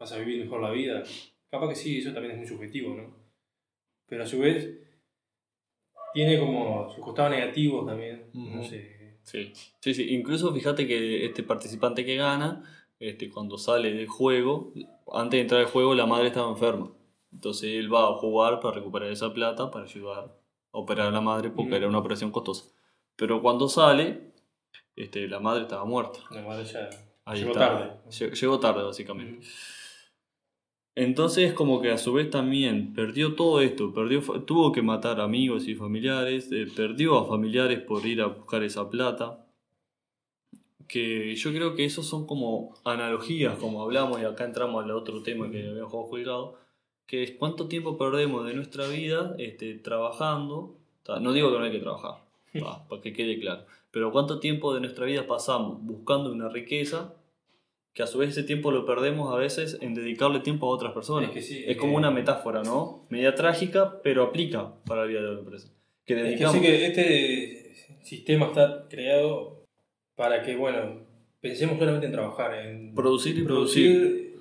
Speaker 2: Vas a vivir mejor la vida. Capaz que sí, eso también es muy subjetivo, ¿no? Pero a su vez, tiene como sus costados negativos también. No
Speaker 1: Ujú.
Speaker 2: sé.
Speaker 1: Sí, sí, sí. Incluso fíjate que este participante que gana, este, cuando sale del juego, antes de entrar al juego la madre estaba enferma. Entonces él va a jugar para recuperar esa plata, para ayudar a operar a la madre, porque
Speaker 2: Ujú.
Speaker 1: era una operación costosa. Pero cuando sale, este, la madre estaba muerta.
Speaker 2: La madre ya
Speaker 1: Ahí
Speaker 2: llegó
Speaker 1: está.
Speaker 2: tarde.
Speaker 1: Lle- Llegó tarde, básicamente.
Speaker 2: Ujú.
Speaker 1: Entonces como que a su vez también perdió todo esto, perdió, tuvo que matar amigos y familiares, eh, perdió a familiares por ir a buscar esa plata. Que yo creo que esos son como analogías, como hablamos y acá entramos al otro tema que habíamos juzgado, que es cuánto tiempo perdemos de nuestra vida este, trabajando, no digo que no hay que trabajar, para que quede claro, pero cuánto tiempo de nuestra vida pasamos buscando una riqueza que a su vez ese tiempo lo perdemos a veces en dedicarle tiempo a otras personas.
Speaker 2: Es que sí,
Speaker 1: es como
Speaker 2: eh,
Speaker 1: una metáfora, ¿no? Media trágica, pero aplica para la vida de la empresa. Que
Speaker 2: Es que sí que este sistema está creado para que, bueno, pensemos solamente en trabajar, en
Speaker 1: Producir y
Speaker 2: producir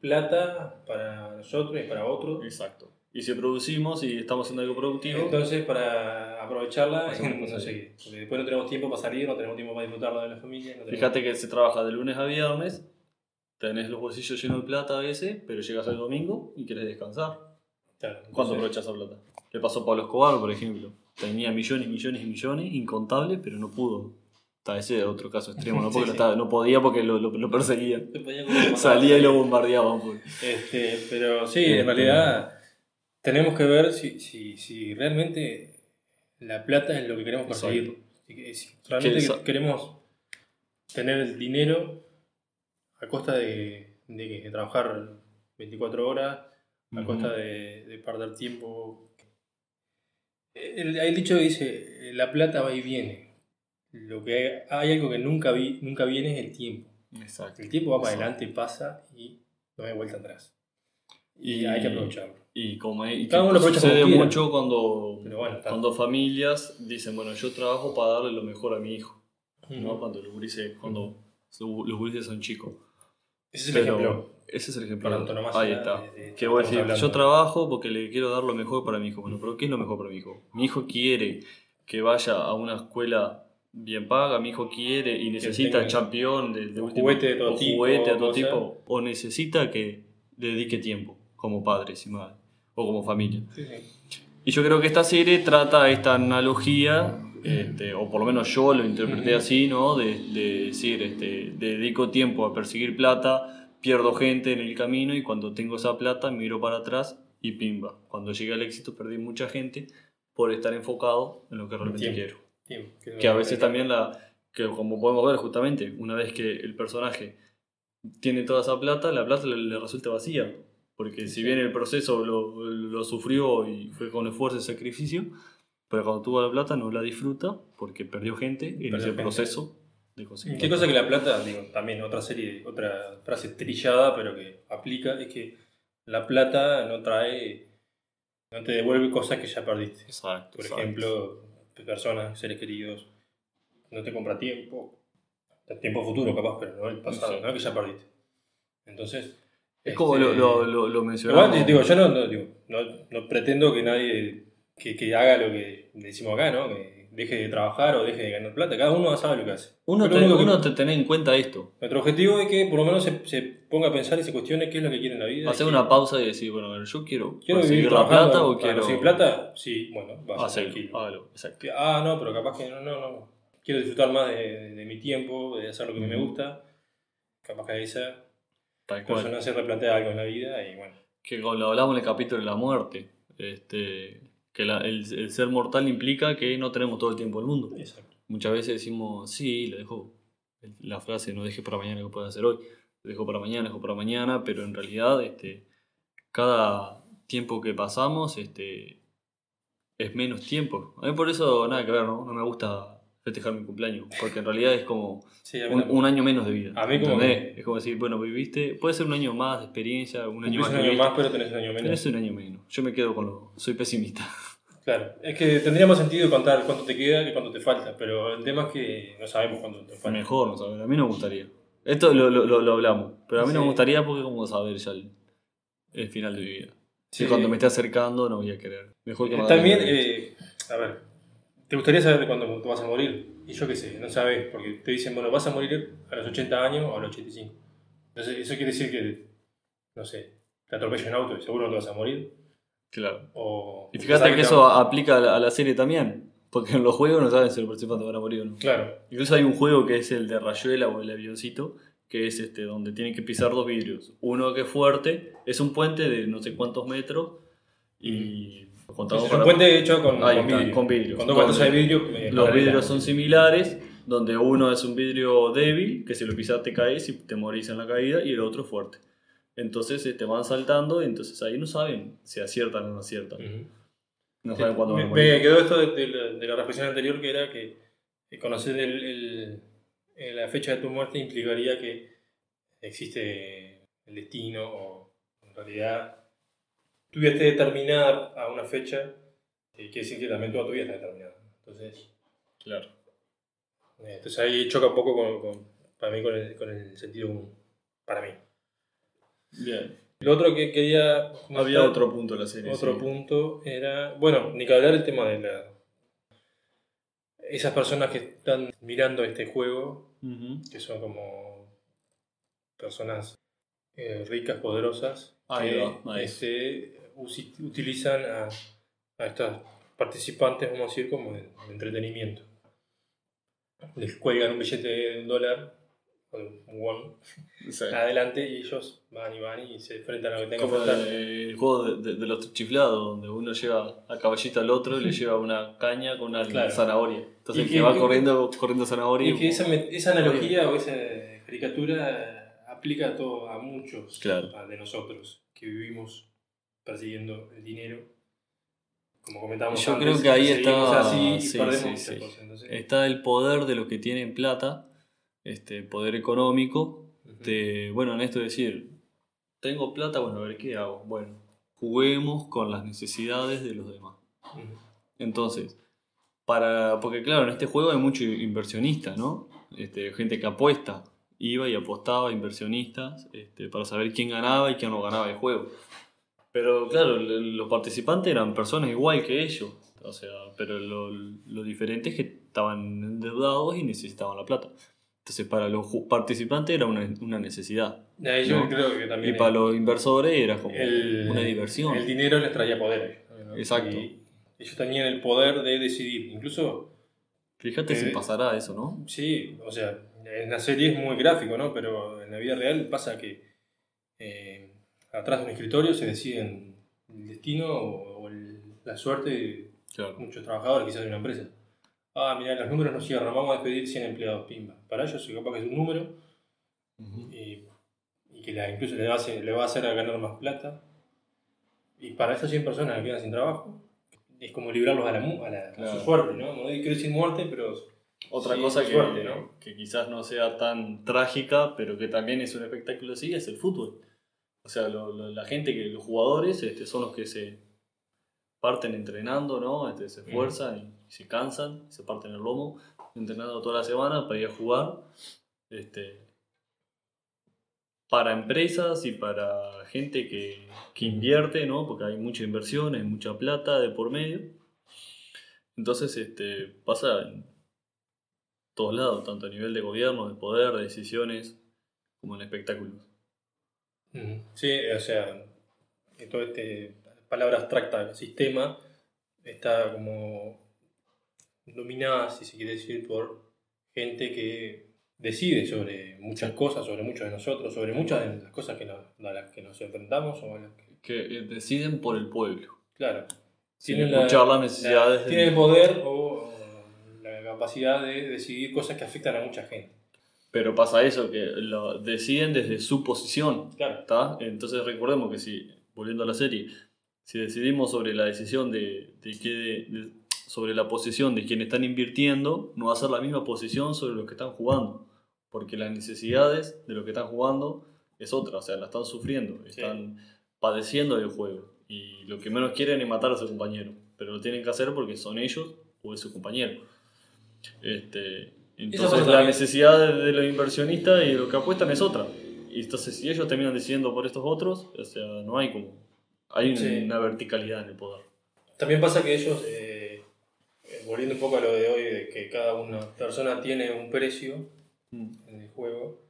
Speaker 2: plata para nosotros y para otros.
Speaker 1: Exacto. Y si producimos y estamos haciendo algo productivo,
Speaker 2: Entonces, para aprovecharla, no. Porque después no tenemos tiempo para salir, no tenemos tiempo para disfrutarla de la familia. No
Speaker 1: fíjate que se trabaja de lunes a viernes, tenés los bolsillos llenos de plata a veces, pero llegas el domingo y quieres descansar.
Speaker 2: Claro,
Speaker 1: ¿Cuándo
Speaker 2: entonces,
Speaker 1: aprovechas esa plata? Le pasó a Pablo Escobar, por ejemplo. Tenía millones, millones y millones, incontables, pero no pudo. Está ese es otro caso extremo, ¿no? Porque
Speaker 2: sí.
Speaker 1: no, estaba- no podía porque lo, lo, lo perseguían. Salía y lo bombardeaban. pues.
Speaker 2: Este, pero sí,
Speaker 1: Este-
Speaker 2: en realidad tenemos que ver si, si, si realmente la plata es lo que queremos conseguir. Si, realmente queremos tener el dinero a costa de, de trabajar 24 horas a costa de, de perder tiempo. El, el dicho dice, la plata va y viene. Lo que hay, hay algo que nunca, vi, nunca viene es el tiempo.
Speaker 1: Exacto.
Speaker 2: El tiempo va para
Speaker 1: Exacto.
Speaker 2: adelante, pasa y no hay vuelta atrás. Y,
Speaker 1: Y-
Speaker 2: hay que aprovecharlo.
Speaker 1: Y como y
Speaker 2: Cada uno aprovecha
Speaker 1: sucede
Speaker 2: como
Speaker 1: mucho cuando,
Speaker 2: bueno,
Speaker 1: cuando familias dicen, bueno, yo trabajo para darle lo mejor a mi hijo, ¿no? Cuando gurises, cuando los gurises son chicos.
Speaker 2: Ese es el
Speaker 1: Pero
Speaker 2: ejemplo.
Speaker 1: Ese es el ejemplo.
Speaker 2: Antonomasia
Speaker 1: Ahí está.
Speaker 2: de- de-
Speaker 1: Que voy a decir,
Speaker 2: estamos
Speaker 1: yo
Speaker 2: hablando.
Speaker 1: trabajo porque le quiero dar lo mejor para mi hijo. Bueno, pero ¿qué es lo mejor para mi hijo? Mi hijo quiere que vaya a una escuela bien paga, mi hijo quiere y necesita champion de, de
Speaker 2: un
Speaker 1: última-
Speaker 2: juguete de todo
Speaker 1: o
Speaker 2: tipo,
Speaker 1: juguete de todo
Speaker 2: cosa.
Speaker 1: tipo, o necesita que le dedique tiempo como padres y madres, o como familia.
Speaker 2: Sí, sí.
Speaker 1: Y yo creo que esta serie trata esta analogía, este, o por lo menos yo lo interpreté así, ¿no? De, de decir, este, dedico tiempo a perseguir plata, pierdo gente en el camino y cuando tengo esa plata miro para atrás y pimba. Cuando llegué al éxito perdí mucha gente por estar enfocado en lo que realmente
Speaker 2: Tiempo.
Speaker 1: quiero.
Speaker 2: Tiempo, que
Speaker 1: Que a veces también la, que como podemos ver justamente, una vez que el personaje tiene toda esa plata, la plata le, le resulta vacía. Porque si bien el proceso lo, lo sufrió y fue con esfuerzo y sacrificio, pero cuando tuvo la plata no la disfruta porque perdió gente en
Speaker 2: Perdió
Speaker 1: ese
Speaker 2: gente.
Speaker 1: proceso de conseguir.
Speaker 2: Qué cosa que la plata, digo, también otra serie, otra frase trillada, pero que aplica, es que la plata no trae, no te devuelve cosas que ya perdiste.
Speaker 1: Exacto.
Speaker 2: Por
Speaker 1: exacto.
Speaker 2: ejemplo, personas, seres queridos, no te compra tiempo, tiempo futuro capaz, pero no el pasado. ¿no? que ya perdiste. Entonces...
Speaker 1: Es como
Speaker 2: este,
Speaker 1: lo, lo, lo, lo mencionamos.
Speaker 2: Igual, digo, yo no, no, digo, no, no pretendo que nadie que, que haga lo que decimos acá, ¿no? Que deje de trabajar o deje de ganar plata. Cada uno sabe lo que hace.
Speaker 1: uno, te,
Speaker 2: que-
Speaker 1: uno te tenés en cuenta esto.
Speaker 2: Nuestro objetivo es que por lo menos se, se ponga a pensar y se cuestione qué es lo que quiere en la vida.
Speaker 1: Hacer una
Speaker 2: que-
Speaker 1: pausa y decir, bueno, yo quiero,
Speaker 2: ¿Quiero
Speaker 1: conseguir la plata o quiero.
Speaker 2: conseguir plata? Sí, bueno, vas
Speaker 1: Hacerlo,
Speaker 2: tranquilo.
Speaker 1: hágalo, exacto.
Speaker 2: Ah, no, pero capaz que no, no, no. Quiero disfrutar más de, de- de mi tiempo, de hacer lo que me gusta. Capaz que esa
Speaker 1: Tal cual.
Speaker 2: persona se replantea algo en la vida y bueno.
Speaker 1: que lo hablamos en el capítulo de la muerte, este, que la- el, el ser mortal implica que no tenemos todo el tiempo del mundo.
Speaker 2: Exacto.
Speaker 1: Muchas veces decimos, sí, lo dejo, la frase no dejes para mañana que puedo hacer hoy, lo dejo para mañana, lo dejo para mañana, pero en realidad este, cada tiempo que pasamos este, es menos tiempo. A mí por eso nada que ver, ¿no? No me gusta festejar mi cumpleaños, porque en realidad es como
Speaker 2: Sí,
Speaker 1: un, un año menos de vida.
Speaker 2: A mí como
Speaker 1: Es como decir, bueno, viviste, puede ser un año más de experiencia, un año más
Speaker 2: un año
Speaker 1: viviste,
Speaker 2: más, pero tenés un año menos.
Speaker 1: es un año menos. Yo me quedo con lo. Soy pesimista.
Speaker 2: Claro, es que tendría más sentido contar cuánto te queda que cuánto te falta, pero el tema es que no sabemos cuánto te falta.
Speaker 1: Mejor, ¿no sabes? A mí no me gustaría. Esto lo, lo, lo- lo hablamos, pero a mí no me
Speaker 2: Sí.
Speaker 1: gustaría porque es como saber ya el, el final de mi vida.
Speaker 2: Sí.
Speaker 1: Y cuando me esté acercando no voy a querer. Mejor que
Speaker 2: También, eh, a ver, ¿te gustaría saber cuándo te vas a morir? Y yo qué sé, no sabes, porque te dicen, bueno, vas a morir a los 80 años o a los 85. Entonces, eso quiere decir que, no sé, te atropella un auto y seguro no te vas a morir.
Speaker 1: Claro.
Speaker 2: O,
Speaker 1: Y fíjate que eso aplica a la, a la serie también. Porque en los juegos no saben si los participantes van a morir o no.
Speaker 2: Claro,
Speaker 1: Incluso hay un juego que es el de Rayuela o el avioncito, que es este donde tienen que pisar dos vidrios. Uno que es fuerte, es un puente de no sé cuántos metros y contamos
Speaker 2: es un
Speaker 1: para-
Speaker 2: puente hecho con,
Speaker 1: Ahí
Speaker 2: con vidrio.
Speaker 1: con vidrio.
Speaker 2: Con dos de vidrio. eh,
Speaker 1: Los vidrios son similares, donde uno es un vidrio débil, que si lo pisas te caes y te morís en la caída, y el otro fuerte. Entonces eh, te van saltando y entonces ahí no saben si aciertan o no aciertan.
Speaker 2: Ujú.
Speaker 1: No saben cuándo van
Speaker 2: me,
Speaker 1: a morir.
Speaker 2: me quedó esto de, de la, de la reflexión anterior que era que eh, conocer el, el- la fecha de tu muerte implicaría que existe el destino o en realidad tu vida esté determinada a una fecha eh, quiere decir que también toda tu vida está determinada. Entonces,
Speaker 1: Claro.
Speaker 2: eh, entonces ahí choca un poco con, con- para mí con el, con el sentido común. Para mí.
Speaker 1: Bien.
Speaker 2: Lo otro que quería...
Speaker 1: Había otro punto de la serie.
Speaker 2: Otro
Speaker 1: sí.
Speaker 2: punto era, bueno, ni que hablar el tema de la... Esas personas que están mirando este juego, que son como personas eh, ricas, poderosas,
Speaker 1: Ahí
Speaker 2: que
Speaker 1: va, ahí.
Speaker 2: este, utilizan a, a estos participantes, vamos a decir, como de, de entretenimiento. Les cuelgan un billete de un dólar, o de un won,
Speaker 1: Sí.
Speaker 2: adelante y ellos van y van y se enfrentan a lo que tengan que enfrentar.
Speaker 1: el, el juego de, de- de los chiflados, donde uno lleva a caballito al otro y le lleva una caña con una
Speaker 2: Claro.
Speaker 1: zanahoria. Entonces el
Speaker 2: que-
Speaker 1: que va
Speaker 2: que-
Speaker 1: corriendo, corriendo zanahoria.
Speaker 2: Y que esa, esa analogía o esa caricatura aplica a todo, a muchos
Speaker 1: Claro.
Speaker 2: de nosotros que vivimos persiguiendo el dinero. Como comentábamos
Speaker 1: Yo
Speaker 2: antes,
Speaker 1: creo que ahí está-
Speaker 2: así y
Speaker 1: sí,
Speaker 2: perdemos
Speaker 1: sí,
Speaker 2: muchas
Speaker 1: sí.
Speaker 2: cosas. Entonces,
Speaker 1: Está el poder de los que tienen plata, este poder económico, de, bueno, en esto de decir, tengo plata, bueno, a ver qué hago. Bueno, juguemos con las necesidades de los demás. Entonces, para, porque claro, en este juego hay mucho inversionista, ¿no? Este, gente que apuesta, iba y apostaba, inversionistas, este, para saber quién ganaba y quién no ganaba el juego. Pero claro, los participantes eran personas igual que ellos, o sea, pero lo, lo diferente es que estaban endeudados y necesitaban la plata. Entonces, para los participantes era una, una necesidad.
Speaker 2: Yo
Speaker 1: No.
Speaker 2: creo que
Speaker 1: Y
Speaker 2: también
Speaker 1: para los inversores era como
Speaker 2: el,
Speaker 1: una diversión.
Speaker 2: El dinero les traía poder. ¿no?
Speaker 1: Exacto.
Speaker 2: Y ellos tenían el poder de decidir. Incluso,
Speaker 1: Fíjate si
Speaker 2: Eh,
Speaker 1: pasará eso, ¿no?
Speaker 2: sí, o sea, en la serie es muy gráfico, ¿no? Pero en la vida real pasa que eh, atrás de un escritorio se deciden el destino o, o el- la suerte de
Speaker 1: Claro.
Speaker 2: muchos trabajadores quizás de una empresa. Ah, mira, los números no cierran, vamos a despedir 100 empleados, pimba. Para ellos capaz que es un número
Speaker 1: Ujú.
Speaker 2: y, y que la- incluso le va, a hacer, le va a hacer a ganar más plata. Y para esas 100 personas que quedan sin trabajo, es como librarlos a, la, a, la- a
Speaker 1: Claro.
Speaker 2: su suerte, ¿no? No quiero decir muerte, pero
Speaker 1: Otra
Speaker 2: Sí,
Speaker 1: cosa que,
Speaker 2: suerte, ¿no?
Speaker 1: que quizás no sea tan trágica, pero que también es un espectáculo así, es el fútbol. O sea, lo- lo- la gente, que los jugadores este, son los que se parten entrenando, ¿no? Este, se esfuerzan y se cansan, se parten el lomo, entrenando toda la semana para ir a jugar. Este, para empresas y para gente que, que invierte, ¿no? Porque hay mucha inversión, hay mucha plata de por medio. Entonces, este, pasa en todos lados, tanto a nivel de gobierno, de poder, de decisiones, como en espectáculos.
Speaker 2: Sí, o sea, que todo este palabra abstracta, sistema, está como dominada, si se quiere decir, por gente que decide sobre muchas cosas, sobre muchos de nosotros, sobre muchas de las cosas que nos, a las que nos enfrentamos o a las que,
Speaker 1: Que eh, deciden por el pueblo.
Speaker 2: claro,
Speaker 1: Sin
Speaker 2: tienen
Speaker 1: escuchar las necesidades
Speaker 2: la-
Speaker 1: del-
Speaker 2: tienen el poder o, o la capacidad de decidir cosas que afectan a mucha gente.
Speaker 1: Pero pasa eso, que lo deciden desde su posición.
Speaker 2: Claro.
Speaker 1: Entonces recordemos que si, volviendo a la serie, si decidimos sobre la decisión de, de que de- sobre la posición de quienes están invirtiendo, no va a ser la misma posición sobre los que están jugando. Porque las necesidades de los que están jugando es otra, o sea, la están sufriendo, están padeciendo del juego. Y lo que menos quieren es matar a su compañero. Pero lo tienen que hacer porque son ellos o es su compañero. Este, entonces la necesidad de, de los inversionistas y de lo que apuestan es otra. Y entonces si ellos terminan decidiendo por estos otros, o sea, no hay como... Hay
Speaker 2: Sí.
Speaker 1: una verticalidad en el poder.
Speaker 2: También pasa que ellos, eh, eh, volviendo un poco a lo de hoy, de que cada una persona tiene un precio en el juego,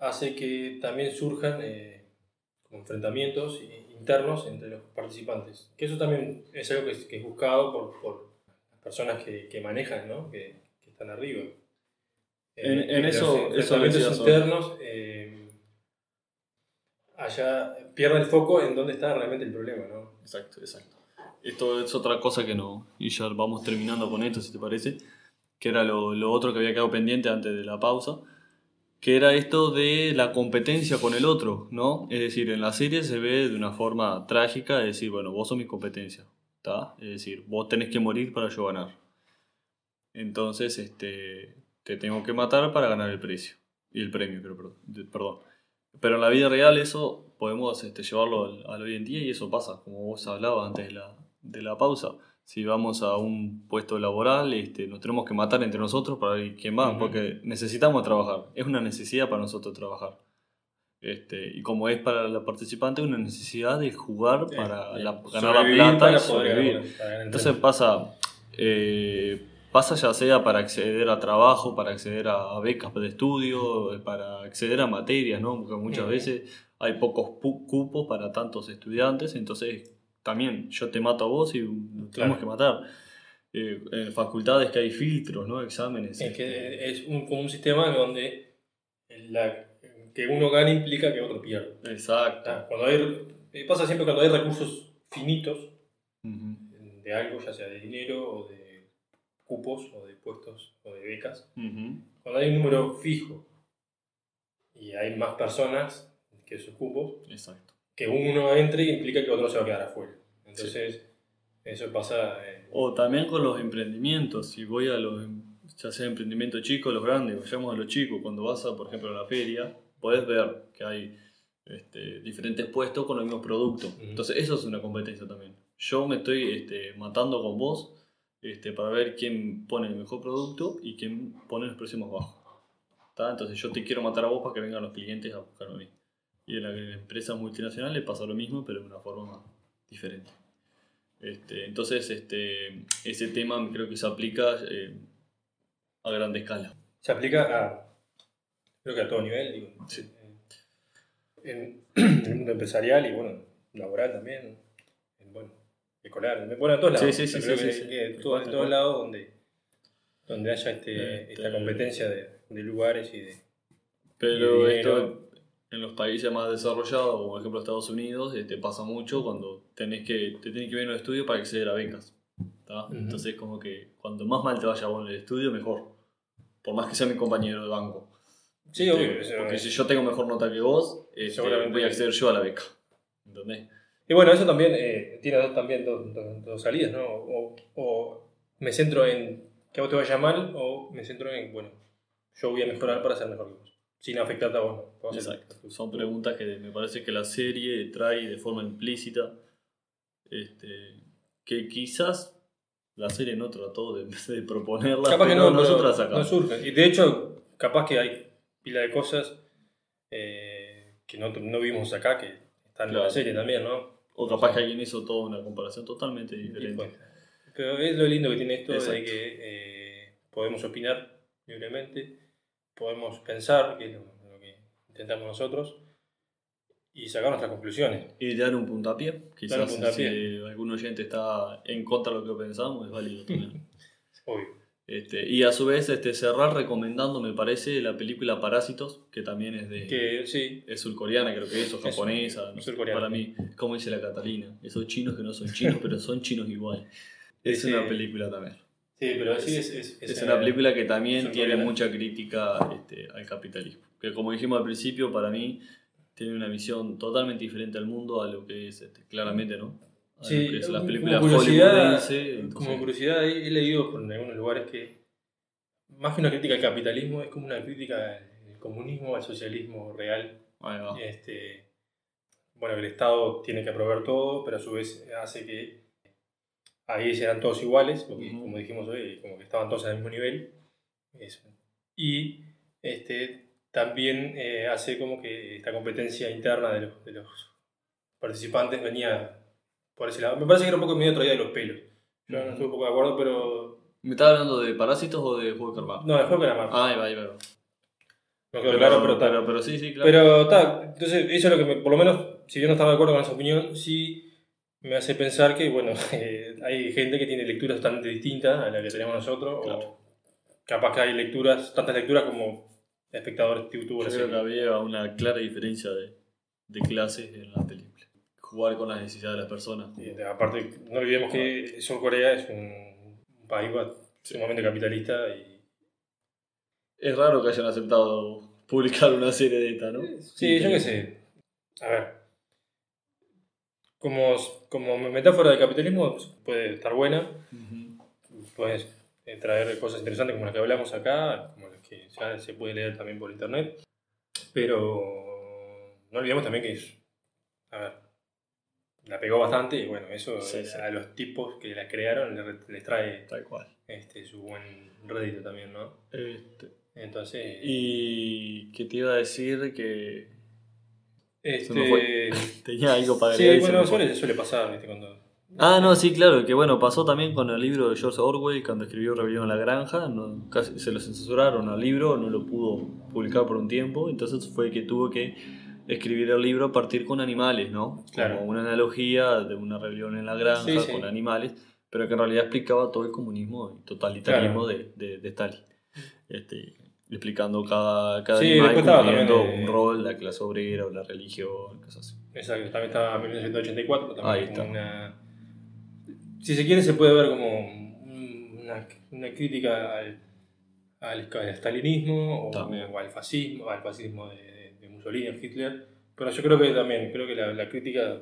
Speaker 2: hace que también surjan eh, enfrentamientos internos entre los participantes. Que eso también es algo que es, que es buscado por, por las personas que, que manejan, ¿no? que, que están arriba. Eh,
Speaker 1: En- en
Speaker 2: que los
Speaker 1: eso- eso
Speaker 2: internos eh, allá pierden el foco en dónde está realmente el problema. ¿no?
Speaker 1: Exacto, exacto. Esto es otra cosa que no. Y ya vamos terminando con esto, si te parece. Que era lo, lo otro que había quedado pendiente antes de la pausa. Que era esto de la competencia con el otro, ¿no? Es decir, en la serie se ve de una forma trágica, es decir, bueno, vos sos mi competencia, ¿está? Es decir, vos tenés que morir para yo ganar. Entonces, este, te tengo que matar para ganar el precio. Y el premio, creo, perdón. Pero en la vida real eso podemos este, llevarlo al, al hoy en día y eso pasa, como vos hablabas antes de la, de la pausa. Si vamos a un puesto laboral, este, nos tenemos que matar entre nosotros para ver quién va,
Speaker 2: Ujú.
Speaker 1: porque necesitamos trabajar. Es una necesidad para nosotros trabajar. Este, y como es para la participante, una necesidad de jugar para
Speaker 2: Eh,
Speaker 1: la- ganar la plata
Speaker 2: para
Speaker 1: y sobrevivir.
Speaker 2: para
Speaker 1: Entonces pasa, eh, pasa ya sea para acceder a trabajo, para acceder a, becas de estudio, eh, para acceder a materias, ¿no? Porque muchas veces hay pocos cupos para tantos estudiantes, entonces también yo te mato a vos y tenemos que matar. Eh, en facultades que hay filtros, ¿no? Exámenes.
Speaker 2: Es
Speaker 1: este,
Speaker 2: que es un, como un sistema donde la- que uno gane implica que otro pierda.
Speaker 1: Exacto.
Speaker 2: Cuando hay, eh, pasa siempre cuando hay recursos finitos de algo, ya sea de dinero o de cupos o de puestos o de becas,
Speaker 1: Ujú.
Speaker 2: cuando hay un número fijo y hay más personas que esos cupos,
Speaker 1: Exacto.
Speaker 2: que uno entre implica que otro se va a quedar afuera. Entonces, eso pasa. eh,
Speaker 1: O también con los emprendimientos, si voy a los, ya sea emprendimientos chicos o los grandes, vayamos a los chicos, cuando vas a, por ejemplo, a la feria, podés ver que hay este, diferentes puestos con los mismos productos. Entonces eso es una competencia también. Yo me estoy este, matando con vos este, para ver quién pone el mejor producto y quién pone los precios más bajos. ¿Tá? Entonces yo te quiero matar a vos para que vengan los clientes a buscarme a mí. Y en las empresas multinacionales pasa lo mismo, pero de una forma diferente. Este, entonces, este, ese tema creo que se aplica eh, a grande escala.
Speaker 2: se aplica a. Creo que a todo nivel, digo,
Speaker 1: Sí.
Speaker 2: en, en el mundo empresarial y bueno, laboral también, en, bueno, escolar, bueno, en todos lados.
Speaker 1: Sí, sí, sí,
Speaker 2: todo- en todos lados donde, donde haya este,
Speaker 1: Este-
Speaker 2: esta competencia de, de lugares y de.
Speaker 1: Pero
Speaker 2: Y
Speaker 1: esto en los países más desarrollados, como por ejemplo Estados Unidos, este, pasa mucho cuando tenés que, te tienen que ver en los estudios para acceder a becas. ¿tá?
Speaker 2: Ujú.
Speaker 1: Entonces, como que cuanto más mal te vaya vos en el estudio, mejor. Por más que sea mi compañero de banco.
Speaker 2: Sí,
Speaker 1: Este,
Speaker 2: obvio.
Speaker 1: porque si yo tengo mejor nota que vos, este,
Speaker 2: Seguramente.
Speaker 1: voy a acceder yo a la beca. ¿Entendés?
Speaker 2: Y bueno, eso también eh, tiene dos, también dos, dos- dos salidas, ¿no? O, o me centro en que a vos te vaya mal, o me centro en, bueno, yo voy a mejorar para ser mejor que vos, sin afectarte a vos. ¿no?
Speaker 1: Exacto. Son preguntas que me parece que la serie trae de forma implícita. Este, que quizás la serie no trató de, de proponerla,
Speaker 2: Capaz que
Speaker 1: pero
Speaker 2: no, pero
Speaker 1: nosotros la sacamos.
Speaker 2: no surge. Y de hecho, capaz que hay pila de cosas eh, que no, no vimos acá, que están en la serie también, ¿no?
Speaker 1: O capaz que alguien hizo toda una comparación totalmente diferente.
Speaker 2: bueno, pero es lo lindo que tiene esto de
Speaker 1: Exacto.
Speaker 2: que eh, podemos opinar libremente, podemos pensar, que es lo, lo que intentamos nosotros, y sacar nuestras conclusiones.
Speaker 1: Y dar un puntapié. Quizás
Speaker 2: un puntapié.
Speaker 1: si algún oyente está en contra de lo que pensamos, es válido también.
Speaker 2: Obvio.
Speaker 1: Este, y a su vez este, cerrar recomendando, me parece, la película Parásitos, que también es de...
Speaker 2: Que sí,
Speaker 1: Es surcoreana, creo que es, o
Speaker 2: Es
Speaker 1: japonesa,
Speaker 2: surcoreana.
Speaker 1: para mí, como dice la Catalina, esos chinos que no son chinos, pero son chinos igual. Es
Speaker 2: Sí.
Speaker 1: una película también.
Speaker 2: sí, pero sí es, es,
Speaker 1: Es una película que también tiene mucha crítica este, al capitalismo. Que como dijimos al principio, para mí tiene una visión totalmente diferente al mundo a lo que es este, claramente, ¿no?
Speaker 2: Sí,
Speaker 1: es las
Speaker 2: como curiosidad. Como curiosidad, he, he leído por algunos lugares que más que una crítica al capitalismo es como una crítica al comunismo, al socialismo real.
Speaker 1: va.
Speaker 2: Este, bueno, el Estado tiene que aprobar todo, pero a su vez hace que ahí serán todos iguales, porque
Speaker 1: Ujú.
Speaker 2: como dijimos hoy, como que estaban todos al mismo nivel. Eso. Y este, también eh, hace como que esta competencia interna de los, de los participantes venía por ese lado. Me parece que era un poco medio traída de los pelos. Yo no estoy un poco de acuerdo, pero.
Speaker 1: ¿Me estás hablando de Parásitos o de Juego de Carvar?
Speaker 2: No, el juego era más.
Speaker 1: Ah, ahí va, ahí va.
Speaker 2: no quedó claro, pero,
Speaker 1: pero, pero sí, sí, claro.
Speaker 2: Pero está, entonces eso es lo que me- por lo menos, si yo no estaba de acuerdo con esa opinión, sí me hace pensar que, bueno, eh, hay gente que tiene lecturas totalmente distintas a la que tenemos nosotros,
Speaker 1: Claro.
Speaker 2: o capaz que hay lecturas, tantas lecturas como espectadores tu- tuvo
Speaker 1: Yo creo que había una clara diferencia de, de clases en la película. Jugar con las necesidades de las personas.
Speaker 2: Y, aparte, no olvidemos que Sur Corea es un, país sumamente capitalista y...
Speaker 1: Es raro que hayan aceptado publicar una serie de esta, ¿no?
Speaker 2: Sí, yo qué sé. A ver. Como, como metáfora de capitalismo puede estar buena, puedes eh, traer cosas interesantes como las que hablamos acá, como las que ya se puede leer también por internet. Pero no olvidemos también que es, a ver, la pegó bastante y bueno, eso
Speaker 1: Sí, sí.
Speaker 2: a los tipos que la crearon les, les trae
Speaker 1: Tal cual.
Speaker 2: este, su buen rédito también, ¿no?
Speaker 1: Este,
Speaker 2: Entonces,
Speaker 1: y que te iba a decir que
Speaker 2: este,
Speaker 1: tenía algo para
Speaker 2: sí,
Speaker 1: agregar se
Speaker 2: bueno, suele, suele pasar, ¿viste? Cuando,
Speaker 1: Ah, no, sí, claro, que bueno, pasó también con el libro de George Orwell cuando escribió Rebelión en la Granja, no, casi se lo censuraron al libro, no lo pudo publicar por un tiempo, entonces fue que tuvo que escribir el libro a partir con animales, ¿no?
Speaker 2: Claro.
Speaker 1: Como una analogía de una rebelión en la granja
Speaker 2: Sí, sí.
Speaker 1: con animales, pero que en realidad explicaba todo el comunismo y totalitarismo
Speaker 2: Claro.
Speaker 1: de, de, de Stalin. Este, explicando cada, cada
Speaker 2: Sí,
Speaker 1: animal cumpliendo
Speaker 2: eh,
Speaker 1: un rol, la clase obrera o la religión, cosas así.
Speaker 2: Exacto, también estaba en 1984, también
Speaker 1: Ahí está.
Speaker 2: una... Si se quiere se puede ver como un- una, una crítica al, al, al stalinismo o, o al fascismo, al fascismo de, Mussolini, Hitler. Pero yo creo que también, creo que la, la crítica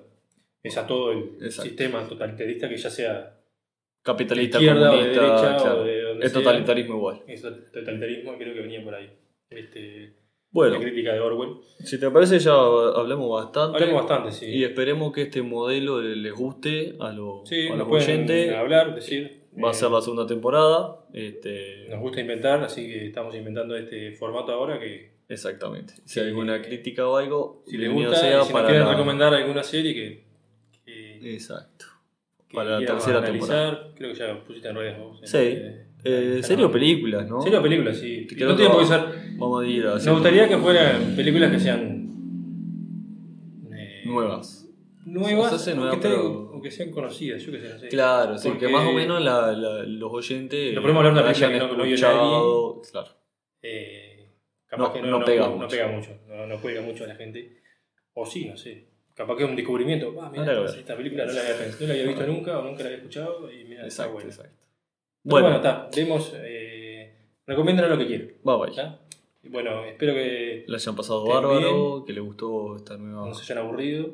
Speaker 2: es a todo el
Speaker 1: Exacto.
Speaker 2: sistema totalitarista que ya sea
Speaker 1: Capitalista,
Speaker 2: izquierda o de
Speaker 1: comunista,
Speaker 2: derecha
Speaker 1: claro.
Speaker 2: o de donde
Speaker 1: es
Speaker 2: sea.
Speaker 1: totalitarismo igual.
Speaker 2: es totalitarismo, creo que venía por ahí. Este,
Speaker 1: Bueno,
Speaker 2: la crítica de Orwell.
Speaker 1: si te parece ya hablamos bastante.
Speaker 2: Hablemos bastante, sí.
Speaker 1: Y esperemos que este modelo les guste a, los
Speaker 2: sí,
Speaker 1: a los oyentes.
Speaker 2: hablar, decir.
Speaker 1: Va a
Speaker 2: eh,
Speaker 1: ser la segunda temporada. Este,
Speaker 2: Nos gusta inventar, así que estamos inventando este formato ahora que
Speaker 1: Exactamente. Si hay
Speaker 2: Sí.
Speaker 1: alguna crítica o algo,
Speaker 2: si les gusta,
Speaker 1: sea
Speaker 2: si nos
Speaker 1: para
Speaker 2: quieren
Speaker 1: la-
Speaker 2: recomendar alguna serie que, que,
Speaker 1: Exacto.
Speaker 2: que
Speaker 1: para la tercera
Speaker 2: analizar, creo que ya pusiste en redes vos.
Speaker 1: Sí.
Speaker 2: eh,
Speaker 1: Eh, serie o películas, ¿no?
Speaker 2: Serie o películas, sí.
Speaker 1: Creo
Speaker 2: no tiene
Speaker 1: que
Speaker 2: por qué ser.
Speaker 1: Vamos a ir a
Speaker 2: Me gustaría que fueran películas que sean. eh,
Speaker 1: nuevas.
Speaker 2: Nuevas, o,
Speaker 1: nuevas,
Speaker 2: que estén-
Speaker 1: pero-
Speaker 2: o que sean conocidas, yo que sé, no sé.
Speaker 1: Claro, sí,
Speaker 2: Porque-
Speaker 1: que más o menos la- la- los oyentes.
Speaker 2: No podemos hablar de una película que no- no vio
Speaker 1: escuchado, Claro.
Speaker 2: Eh, capaz
Speaker 1: No-
Speaker 2: que
Speaker 1: no
Speaker 2: no,
Speaker 1: pega
Speaker 2: no
Speaker 1: mucho.
Speaker 2: pega mucho, no, cuelga mucho a la gente. O sí, no sé. Capaz que es un descubrimiento. Ah, esta, película no la, había, la había visto nunca o nunca la había escuchado y mira, está
Speaker 1: Exacto,
Speaker 2: buena.
Speaker 1: exacto.
Speaker 2: Bueno, está. Vemos. Eh, recomiéndanos lo que quieran.
Speaker 1: bye.
Speaker 2: ¿está? Y bueno, espero que
Speaker 1: Le hayan pasado bárbaro, que les gustó esta nueva.
Speaker 2: no se hayan aburrido.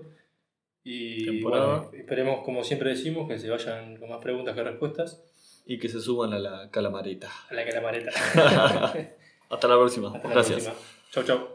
Speaker 2: Y
Speaker 1: Temporada.
Speaker 2: bueno, esperemos, como siempre decimos, que se vayan con más preguntas que respuestas.
Speaker 1: Y que se suban a la calamareta.
Speaker 2: A la calamareta.
Speaker 1: Hasta la próxima.
Speaker 2: Hasta
Speaker 1: Gracias.
Speaker 2: Chau, chau.